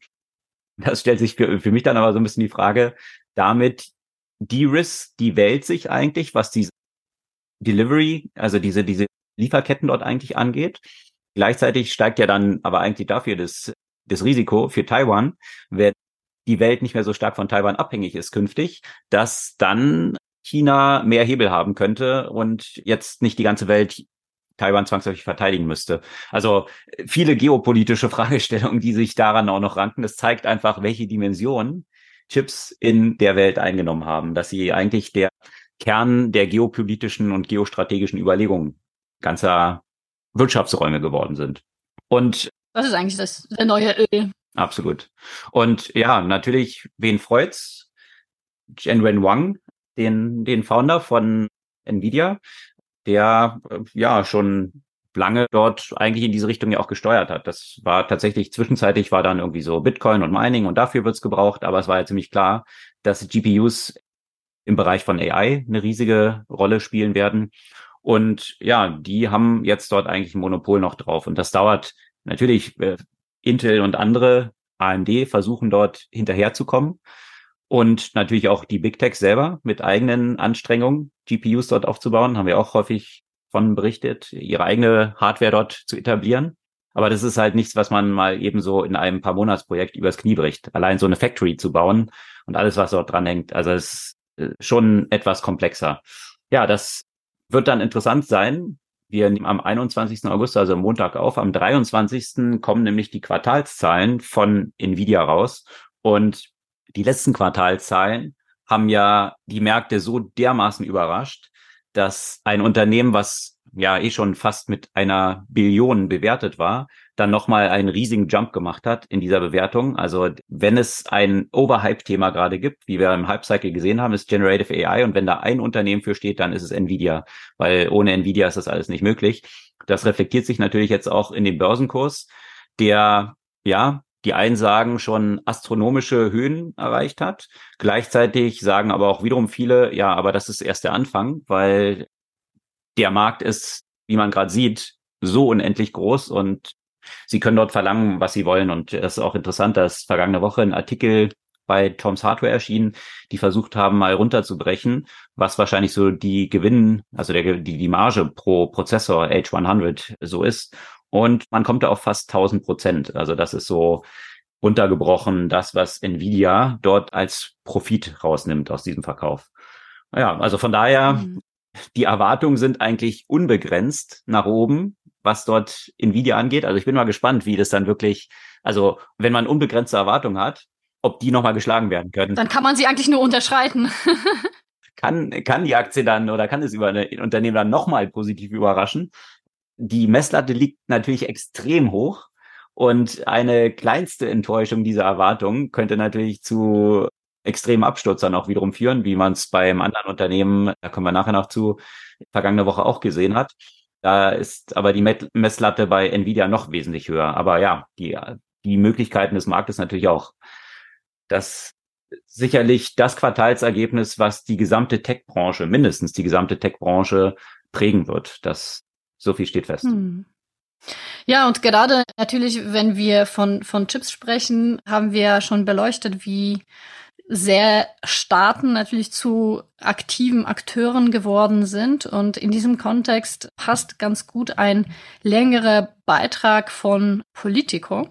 Das stellt sich für, für mich dann aber so ein bisschen die Frage, damit de-risk die Welt sich eigentlich, was diese Delivery, also diese, diese Lieferketten dort eigentlich angeht. Gleichzeitig steigt ja dann aber eigentlich dafür das das Risiko für Taiwan, wenn die Welt nicht mehr so stark von Taiwan abhängig ist künftig, dass dann China mehr Hebel haben könnte und jetzt nicht die ganze Welt Taiwan zwangsläufig verteidigen müsste. Also viele geopolitische <laughs> Fragestellungen, die sich daran auch noch ranken. Das zeigt einfach, welche Dimension Chips in der Welt eingenommen haben, dass sie eigentlich der Kern der geopolitischen und geostrategischen Überlegungen ganzer Wirtschaftsräume geworden sind. Und
das ist eigentlich das der neue Öl.
Absolut. Und ja, natürlich, wen freut's? Jianwen Wang, den, den Founder von Nvidia, der ja schon lange dort eigentlich in diese Richtung ja auch gesteuert hat. Das war tatsächlich zwischenzeitlich war dann irgendwie so Bitcoin und Mining und dafür wird's gebraucht, aber es war ja ziemlich klar, dass GPUs im Bereich von AI eine riesige Rolle spielen werden. Und ja, die haben jetzt dort eigentlich ein Monopol noch drauf. Und das dauert natürlich, äh, Intel und andere AMD versuchen dort hinterherzukommen. Und natürlich auch die Big Tech selber mit eigenen Anstrengungen, GPUs dort aufzubauen, haben wir auch häufig von berichtet, ihre eigene Hardware dort zu etablieren. Aber das ist halt nichts, was man mal eben so in einem paar Monatsprojekt übers Knie bricht. Allein so eine Factory zu bauen und alles, was dort dran hängt. Also es ist äh, schon etwas komplexer. Ja, das wird dann interessant sein. Wir nehmen am 21. August, also Montag auf. Am 23. kommen nämlich die Quartalszahlen von Nvidia raus. Und die letzten Quartalzahlen haben ja die Märkte so dermaßen überrascht, dass ein Unternehmen, was ja eh schon fast mit einer Billion bewertet war, dann nochmal einen riesigen Jump gemacht hat in dieser Bewertung. Also wenn es ein Overhype-Thema gerade gibt, wie wir im Hype-Cycle gesehen haben, ist Generative AI und wenn da ein Unternehmen für steht, dann ist es Nvidia, weil ohne Nvidia ist das alles nicht möglich. Das reflektiert sich natürlich jetzt auch in dem Börsenkurs, der ja die einen sagen schon astronomische Höhen erreicht hat. Gleichzeitig sagen aber auch wiederum viele, ja, aber das ist erst der Anfang, weil der Markt ist, wie man gerade sieht, so unendlich groß und sie können dort verlangen, was sie wollen. Und das ist auch interessant, dass vergangene Woche ein Artikel bei Toms Hardware erschienen, die versucht haben, mal runterzubrechen, was wahrscheinlich so die Gewinnen, also der, die, die Marge pro Prozessor H100 so ist. Und man kommt da auf fast 1000 Prozent. Also das ist so runtergebrochen, das, was Nvidia dort als Profit rausnimmt aus diesem Verkauf. Ja, also von daher, mhm. die Erwartungen sind eigentlich unbegrenzt nach oben was dort Nvidia angeht. Also ich bin mal gespannt, wie das dann wirklich, also wenn man unbegrenzte Erwartungen hat, ob die nochmal geschlagen werden können.
Dann kann man sie eigentlich nur unterschreiten. <laughs>
kann, kann die Aktie dann oder kann es über ein Unternehmen dann nochmal positiv überraschen? Die Messlatte liegt natürlich extrem hoch und eine kleinste Enttäuschung dieser Erwartungen könnte natürlich zu extremen Absturz dann auch wiederum führen, wie man es beim anderen Unternehmen, da kommen wir nachher noch zu, vergangene Woche auch gesehen hat. Da ist aber die Messlatte bei Nvidia noch wesentlich höher. Aber ja, die, die Möglichkeiten des Marktes natürlich auch. Das sicherlich das Quartalsergebnis, was die gesamte Tech-Branche, mindestens die gesamte Tech-Branche prägen wird. Das, so viel steht fest. Hm.
Ja, und gerade natürlich, wenn wir von, von Chips sprechen, haben wir schon beleuchtet, wie sehr Staaten natürlich zu aktiven Akteuren geworden sind. Und in diesem Kontext passt ganz gut ein längerer Beitrag von Politico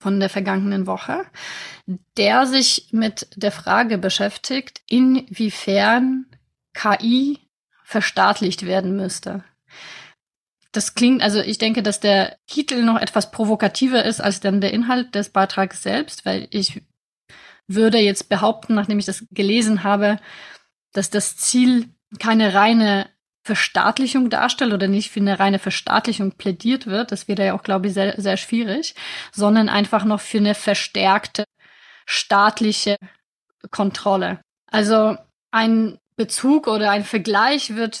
von der vergangenen Woche, der sich mit der Frage beschäftigt, inwiefern KI verstaatlicht werden müsste. Das klingt, also ich denke, dass der Titel noch etwas provokativer ist als dann der Inhalt des Beitrags selbst, weil ich würde jetzt behaupten, nachdem ich das gelesen habe, dass das Ziel keine reine Verstaatlichung darstellt oder nicht für eine reine Verstaatlichung plädiert wird, das wäre ja auch, glaube ich, sehr, sehr schwierig, sondern einfach noch für eine verstärkte staatliche Kontrolle. Also ein Bezug oder ein Vergleich wird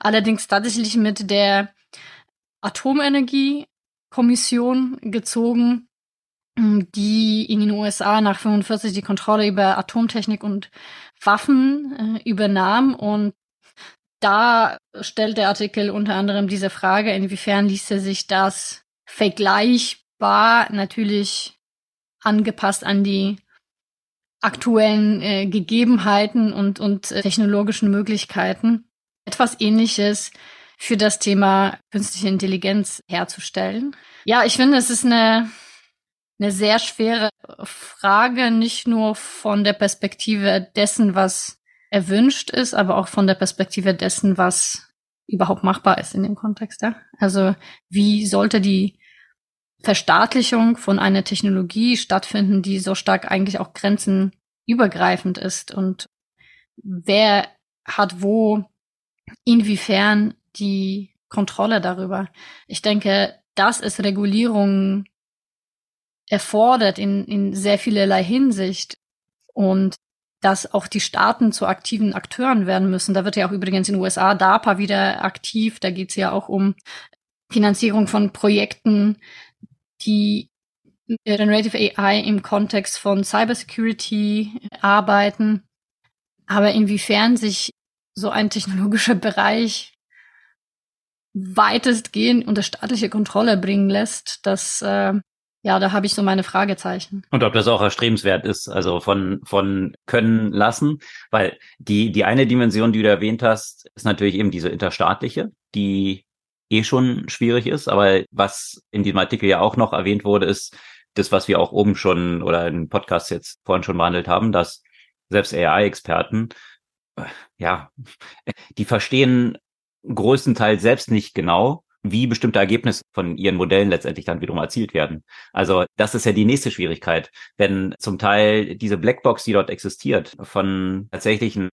allerdings tatsächlich mit der Atomenergiekommission gezogen, die in den USA nach 45 die Kontrolle über Atomtechnik und Waffen äh, übernahm. Und da stellt der Artikel unter anderem diese Frage, inwiefern ließe sich das vergleichbar natürlich angepasst an die aktuellen äh, Gegebenheiten und, und äh, technologischen Möglichkeiten etwas ähnliches für das Thema künstliche Intelligenz herzustellen. Ja, ich finde, es ist eine eine sehr schwere Frage, nicht nur von der Perspektive dessen, was erwünscht ist, aber auch von der Perspektive dessen, was überhaupt machbar ist in dem Kontext. Ja? Also wie sollte die Verstaatlichung von einer Technologie stattfinden, die so stark eigentlich auch grenzenübergreifend ist und wer hat wo inwiefern die Kontrolle darüber. Ich denke, dass es Regulierung erfordert in, in sehr vielerlei Hinsicht und dass auch die Staaten zu aktiven Akteuren werden müssen. Da wird ja auch übrigens in den USA DARPA wieder aktiv. Da geht es ja auch um Finanzierung von Projekten, die Generative AI im Kontext von Cybersecurity arbeiten. Aber inwiefern sich so ein technologischer Bereich weitestgehend unter staatliche Kontrolle bringen lässt, das äh, ja, da habe ich so meine Fragezeichen.
Und ob das auch erstrebenswert ist, also von, von können lassen, weil die, die eine Dimension, die du erwähnt hast, ist natürlich eben diese interstaatliche, die eh schon schwierig ist, aber was in diesem Artikel ja auch noch erwähnt wurde, ist das, was wir auch oben schon oder im Podcast jetzt vorhin schon behandelt haben, dass selbst AI-Experten, äh, ja, die verstehen größtenteils selbst nicht genau, wie bestimmte Ergebnisse von ihren Modellen letztendlich dann wiederum erzielt werden. Also das ist ja die nächste Schwierigkeit, wenn zum Teil diese Blackbox, die dort existiert, von tatsächlichen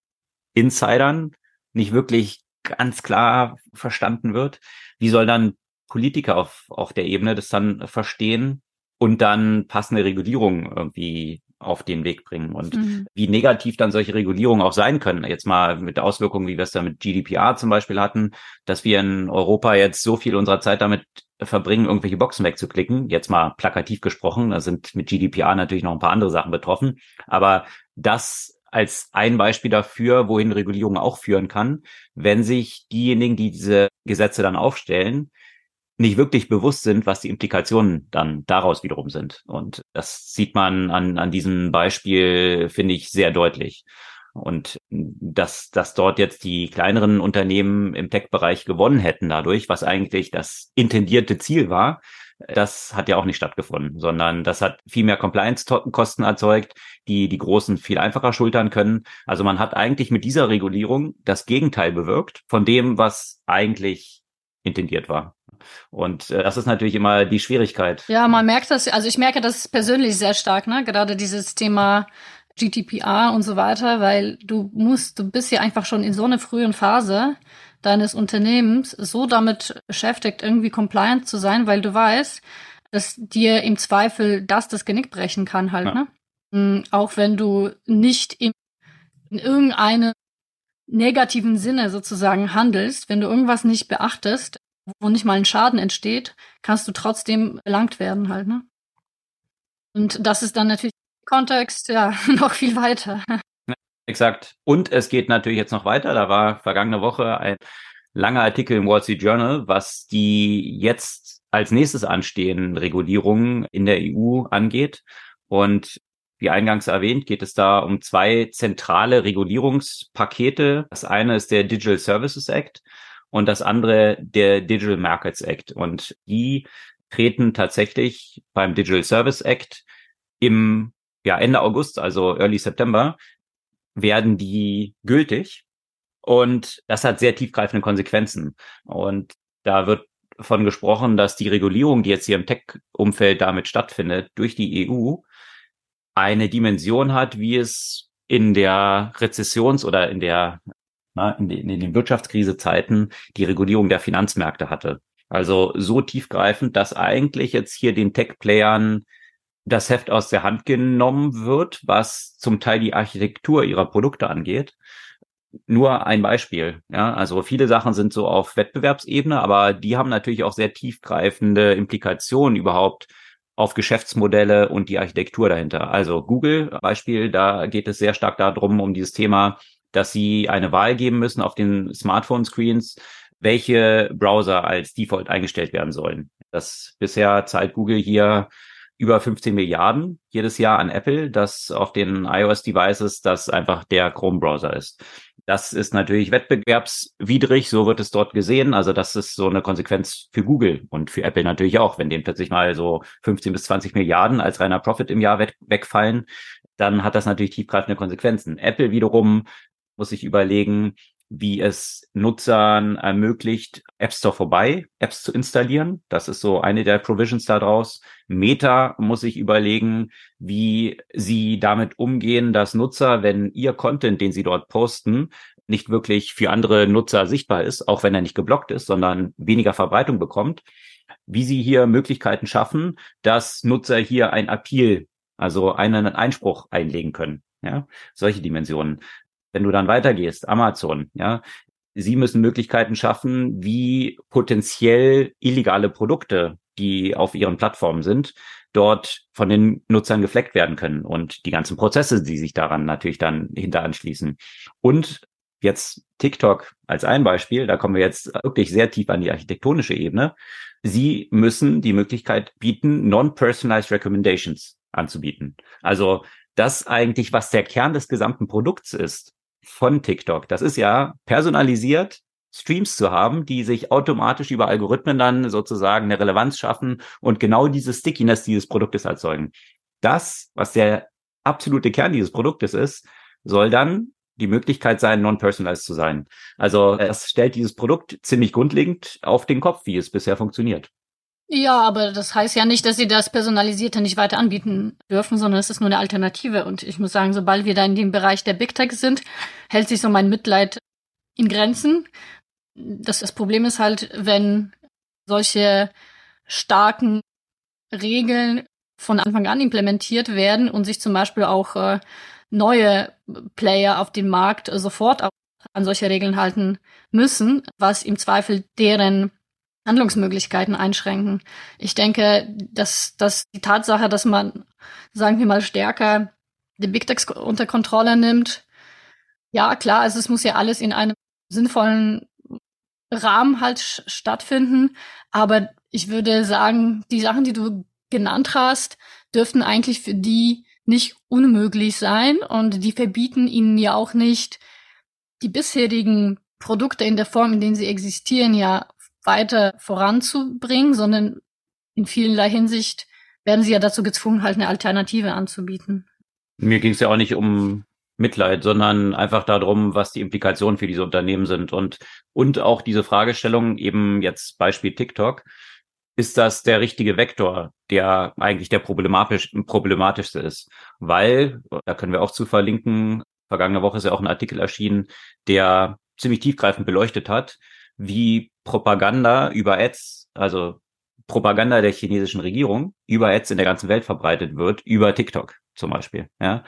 Insidern nicht wirklich ganz klar verstanden wird, wie soll dann Politiker auf, auf der Ebene das dann verstehen und dann passende Regulierung irgendwie auf den Weg bringen und mhm. wie negativ dann solche Regulierungen auch sein können. Jetzt mal mit Auswirkungen, wie wir es da mit GDPR zum Beispiel hatten, dass wir in Europa jetzt so viel unserer Zeit damit verbringen, irgendwelche Boxen wegzuklicken. Jetzt mal plakativ gesprochen, da sind mit GDPR natürlich noch ein paar andere Sachen betroffen. Aber das als ein Beispiel dafür, wohin Regulierung auch führen kann, wenn sich diejenigen, die diese Gesetze dann aufstellen, nicht wirklich bewusst sind, was die Implikationen dann daraus wiederum sind. Und das sieht man an, an diesem Beispiel, finde ich, sehr deutlich. Und dass, dass dort jetzt die kleineren Unternehmen im Tech-Bereich gewonnen hätten dadurch, was eigentlich das intendierte Ziel war, das hat ja auch nicht stattgefunden, sondern das hat viel mehr Compliance-Kosten erzeugt, die die Großen viel einfacher schultern können. Also man hat eigentlich mit dieser Regulierung das Gegenteil bewirkt von dem, was eigentlich intendiert war. Und äh, das ist natürlich immer die Schwierigkeit.
Ja, man merkt das, also ich merke das persönlich sehr stark, ne? Gerade dieses Thema GDPR und so weiter, weil du musst, du bist ja einfach schon in so einer frühen Phase deines Unternehmens so damit beschäftigt, irgendwie compliant zu sein, weil du weißt, dass dir im Zweifel das das Genick brechen kann halt, ja. ne? Mhm, auch wenn du nicht im, in irgendeinem negativen Sinne sozusagen handelst, wenn du irgendwas nicht beachtest, wo nicht mal ein Schaden entsteht, kannst du trotzdem belangt werden halt, ne? Und das ist dann natürlich Kontext, ja, <laughs> noch viel weiter.
Exakt. Und es geht natürlich jetzt noch weiter. Da war vergangene Woche ein langer Artikel im Wall Street Journal, was die jetzt als nächstes anstehenden Regulierungen in der EU angeht. Und wie eingangs erwähnt, geht es da um zwei zentrale Regulierungspakete. Das eine ist der Digital Services Act und das andere der Digital Markets Act. Und die treten tatsächlich beim Digital Service Act im ja, Ende August, also Early September, werden die gültig. Und das hat sehr tiefgreifende Konsequenzen. Und da wird von gesprochen, dass die Regulierung, die jetzt hier im Tech-Umfeld damit stattfindet, durch die EU, eine Dimension hat, wie es in der Rezessions- oder in der in, den, in den Wirtschaftskrisezeiten die Regulierung der Finanzmärkte hatte. Also so tiefgreifend, dass eigentlich jetzt hier den Tech-Playern das Heft aus der Hand genommen wird, was zum Teil die Architektur ihrer Produkte angeht. Nur ein Beispiel. Ja, also viele Sachen sind so auf Wettbewerbsebene, aber die haben natürlich auch sehr tiefgreifende Implikationen überhaupt auf Geschäftsmodelle und die Architektur dahinter. Also Google Beispiel, da geht es sehr stark darum, um dieses Thema dass sie eine Wahl geben müssen auf den Smartphone-Screens, welche Browser als Default eingestellt werden sollen. Das bisher zahlt Google hier über 15 Milliarden jedes Jahr an Apple, dass auf den iOS-Devices das einfach der Chrome-Browser ist. Das ist natürlich wettbewerbswidrig, so wird es dort gesehen. Also das ist so eine Konsequenz für Google und für Apple natürlich auch. Wenn denen plötzlich mal so 15 bis 20 Milliarden als reiner Profit im Jahr wegfallen, dann hat das natürlich tiefgreifende Konsequenzen. Apple wiederum muss sich überlegen, wie es Nutzern ermöglicht, App Store vorbei Apps zu installieren. Das ist so eine der Provisions daraus. Meta muss sich überlegen, wie sie damit umgehen, dass Nutzer, wenn ihr Content, den sie dort posten, nicht wirklich für andere Nutzer sichtbar ist, auch wenn er nicht geblockt ist, sondern weniger Verbreitung bekommt, wie sie hier Möglichkeiten schaffen, dass Nutzer hier ein Appeal, also einen Einspruch einlegen können. Ja, solche Dimensionen. Wenn du dann weitergehst, Amazon, ja, sie müssen Möglichkeiten schaffen, wie potenziell illegale Produkte, die auf ihren Plattformen sind, dort von den Nutzern gefleckt werden können und die ganzen Prozesse, die sich daran natürlich dann hinter anschließen. Und jetzt TikTok als ein Beispiel, da kommen wir jetzt wirklich sehr tief an die architektonische Ebene. Sie müssen die Möglichkeit bieten, non-personalized recommendations anzubieten. Also das eigentlich, was der Kern des gesamten Produkts ist von TikTok. Das ist ja personalisiert Streams zu haben, die sich automatisch über Algorithmen dann sozusagen eine Relevanz schaffen und genau diese Stickiness dieses Produktes erzeugen. Das, was der absolute Kern dieses Produktes ist, soll dann die Möglichkeit sein, non-personalized zu sein. Also das stellt dieses Produkt ziemlich grundlegend auf den Kopf, wie es bisher funktioniert.
Ja, aber das heißt ja nicht, dass sie das Personalisierte nicht weiter anbieten dürfen, sondern es ist nur eine Alternative. Und ich muss sagen, sobald wir da in dem Bereich der Big Tech sind, hält sich so mein Mitleid in Grenzen. Das, das Problem ist halt, wenn solche starken Regeln von Anfang an implementiert werden und sich zum Beispiel auch äh, neue Player auf dem Markt sofort an solche Regeln halten müssen, was im Zweifel deren Handlungsmöglichkeiten einschränken. Ich denke, dass, dass die Tatsache, dass man, sagen wir mal, stärker die Big Techs unter Kontrolle nimmt, ja klar, also es muss ja alles in einem sinnvollen Rahmen halt stattfinden, aber ich würde sagen, die Sachen, die du genannt hast, dürften eigentlich für die nicht unmöglich sein und die verbieten ihnen ja auch nicht, die bisherigen Produkte in der Form, in denen sie existieren, ja weiter voranzubringen, sondern in vielerlei Hinsicht werden sie ja dazu gezwungen, halt eine Alternative anzubieten.
Mir ging es ja auch nicht um Mitleid, sondern einfach darum, was die Implikationen für diese Unternehmen sind und, und auch diese Fragestellung, eben jetzt Beispiel TikTok, ist das der richtige Vektor, der eigentlich der problematisch, problematischste ist. Weil, da können wir auch zu verlinken, vergangene Woche ist ja auch ein Artikel erschienen, der ziemlich tiefgreifend beleuchtet hat, wie Propaganda über Ads, also Propaganda der chinesischen Regierung über Ads in der ganzen Welt verbreitet wird, über TikTok zum Beispiel. Ja.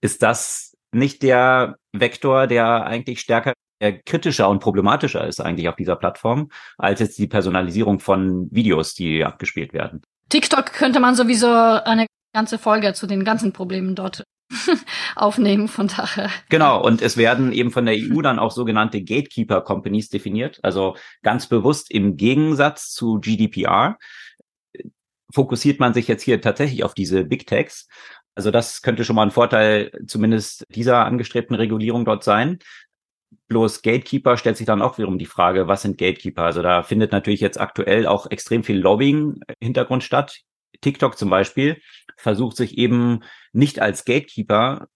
Ist das nicht der Vektor, der eigentlich stärker kritischer und problematischer ist eigentlich auf dieser Plattform, als jetzt die Personalisierung von Videos, die abgespielt werden.
TikTok könnte man sowieso eine ganze Folge zu den ganzen Problemen dort <laughs> aufnehmen, von daher.
Genau, und es werden eben von der EU dann auch sogenannte Gatekeeper Companies definiert, also ganz bewusst im Gegensatz zu GDPR fokussiert man sich jetzt hier tatsächlich auf diese Big Techs. Also das könnte schon mal ein Vorteil zumindest dieser angestrebten Regulierung dort sein. Bloß Gatekeeper stellt sich dann auch wiederum die Frage, was sind Gatekeeper? Also da findet natürlich jetzt aktuell auch extrem viel Lobbying-Hintergrund statt. TikTok zum Beispiel versucht sich eben nicht als Gatekeeper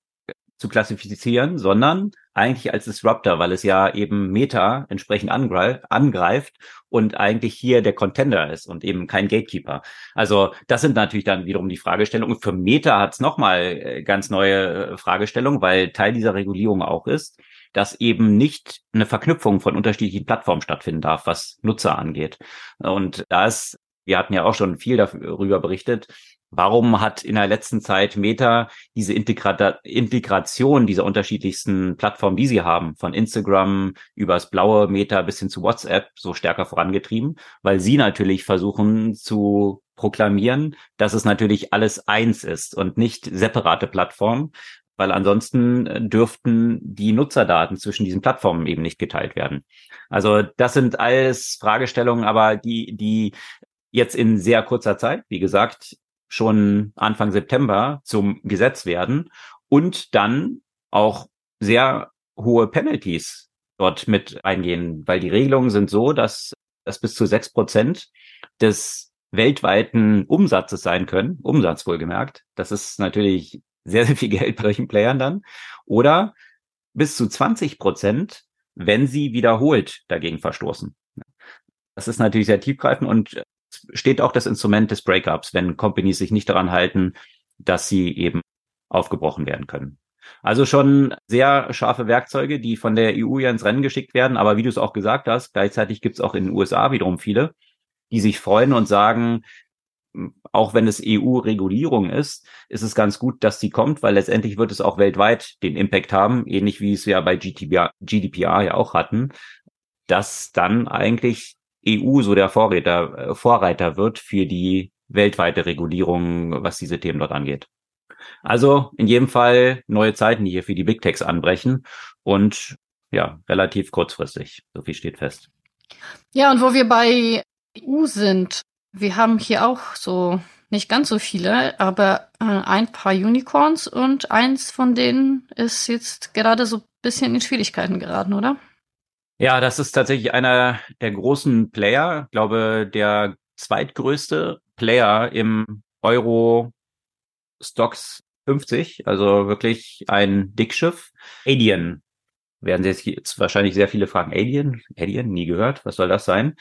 zu klassifizieren, sondern eigentlich als Disruptor, weil es ja eben Meta entsprechend angreift und eigentlich hier der Contender ist und eben kein Gatekeeper. Also das sind natürlich dann wiederum die Fragestellungen. Für Meta hat es nochmal äh, ganz neue äh, Fragestellungen, weil Teil dieser Regulierung auch ist, dass eben nicht eine Verknüpfung von unterschiedlichen Plattformen stattfinden darf, was Nutzer angeht. Und da ist, wir hatten ja auch schon viel darüber berichtet, Warum hat in der letzten Zeit Meta diese Integra Integration dieser unterschiedlichsten Plattformen, die sie haben, von Instagram übers blaue Meta bis hin zu WhatsApp so stärker vorangetrieben? Weil sie natürlich versuchen zu proklamieren, dass es natürlich alles eins ist und nicht separate Plattformen, weil ansonsten äh, dürften die Nutzerdaten zwischen diesen Plattformen eben nicht geteilt werden. Also das sind alles Fragestellungen, aber die, die jetzt in sehr kurzer Zeit, wie gesagt, schon Anfang September zum Gesetz werden und dann auch sehr hohe Penalties dort mit eingehen, weil die Regelungen sind so, dass das bis zu sechs Prozent des weltweiten Umsatzes sein können, Umsatz wohlgemerkt. Das ist natürlich sehr, sehr viel Geld bei solchen Playern dann. Oder bis zu 20 Prozent, wenn sie wiederholt dagegen verstoßen. Das ist natürlich sehr tiefgreifend und steht auch das Instrument des Breakups, wenn Companies sich nicht daran halten, dass sie eben aufgebrochen werden können. Also schon sehr scharfe Werkzeuge, die von der EU ja ins Rennen geschickt werden. Aber wie du es auch gesagt hast, gleichzeitig gibt es auch in den USA wiederum viele, die sich freuen und sagen, auch wenn es EU-Regulierung ist, ist es ganz gut, dass sie kommt, weil letztendlich wird es auch weltweit den Impact haben, ähnlich wie es ja bei GDPR, GDPR ja auch hatten, dass dann eigentlich EU so der Vorreiter, äh, Vorreiter wird für die weltweite Regulierung, was diese Themen dort angeht. Also in jedem Fall neue Zeiten, die hier für die Big Techs anbrechen und ja, relativ kurzfristig. So viel steht fest.
Ja, und wo wir bei EU sind, wir haben hier auch so nicht ganz so viele, aber äh, ein paar Unicorns und eins von denen ist jetzt gerade so ein bisschen in Schwierigkeiten geraten, oder?
Ja, das ist tatsächlich einer der großen Player, ich glaube der zweitgrößte Player im Euro Stocks 50, also wirklich ein Dickschiff. Alien werden Sie jetzt wahrscheinlich sehr viele fragen. Alien? Alien? Nie gehört? Was soll das sein?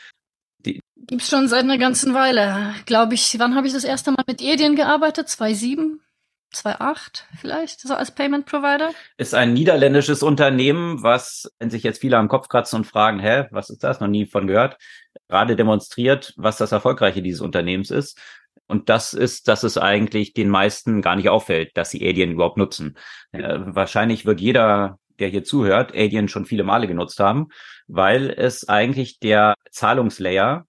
Die Gibt's schon seit einer ganzen Weile. Glaube ich, wann habe ich das erste Mal mit Alien gearbeitet? 2007? 2.8 vielleicht, so als Payment Provider?
Ist ein niederländisches Unternehmen, was, wenn sich jetzt viele am Kopf kratzen und fragen, hä, was ist das? Noch nie von gehört. Gerade demonstriert, was das Erfolgreiche dieses Unternehmens ist. Und das ist, dass es eigentlich den meisten gar nicht auffällt, dass sie Alien überhaupt nutzen. Äh, wahrscheinlich wird jeder, der hier zuhört, Alien schon viele Male genutzt haben, weil es eigentlich der Zahlungslayer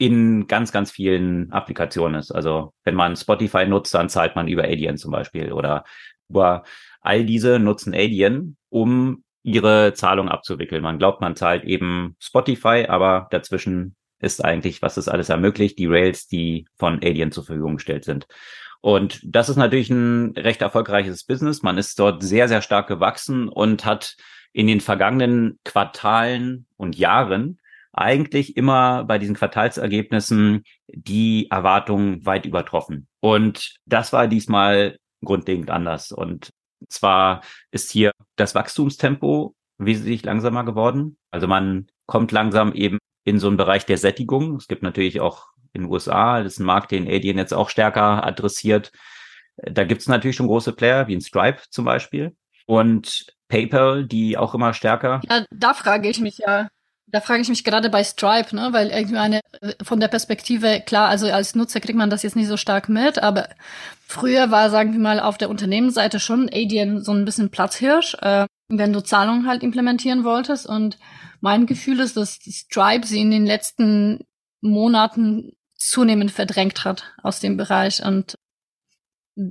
in ganz, ganz vielen Applikationen ist. Also wenn man Spotify nutzt, dann zahlt man über Alien zum Beispiel oder über all diese nutzen Alien, um ihre Zahlung abzuwickeln. Man glaubt, man zahlt eben Spotify, aber dazwischen ist eigentlich, was das alles ermöglicht, die Rails, die von Alien zur Verfügung gestellt sind. Und das ist natürlich ein recht erfolgreiches Business. Man ist dort sehr, sehr stark gewachsen und hat in den vergangenen Quartalen und Jahren eigentlich immer bei diesen Quartalsergebnissen die Erwartungen weit übertroffen. Und das war diesmal grundlegend anders. Und zwar ist hier das Wachstumstempo wesentlich langsamer geworden. Also man kommt langsam eben in so einen Bereich der Sättigung. Es gibt natürlich auch in den USA, das ist ein Markt, den Adyen jetzt auch stärker adressiert. Da gibt es natürlich schon große Player, wie ein Stripe zum Beispiel. Und PayPal, die auch immer stärker.
Ja, da frage ich mich ja, da frage ich mich gerade bei Stripe, ne, weil irgendwie eine von der Perspektive klar, also als Nutzer kriegt man das jetzt nicht so stark mit, aber früher war, sagen wir mal, auf der Unternehmensseite schon Adyen so ein bisschen Platzhirsch, äh, wenn du Zahlungen halt implementieren wolltest. Und mein Gefühl ist, dass Stripe sie in den letzten Monaten zunehmend verdrängt hat aus dem Bereich und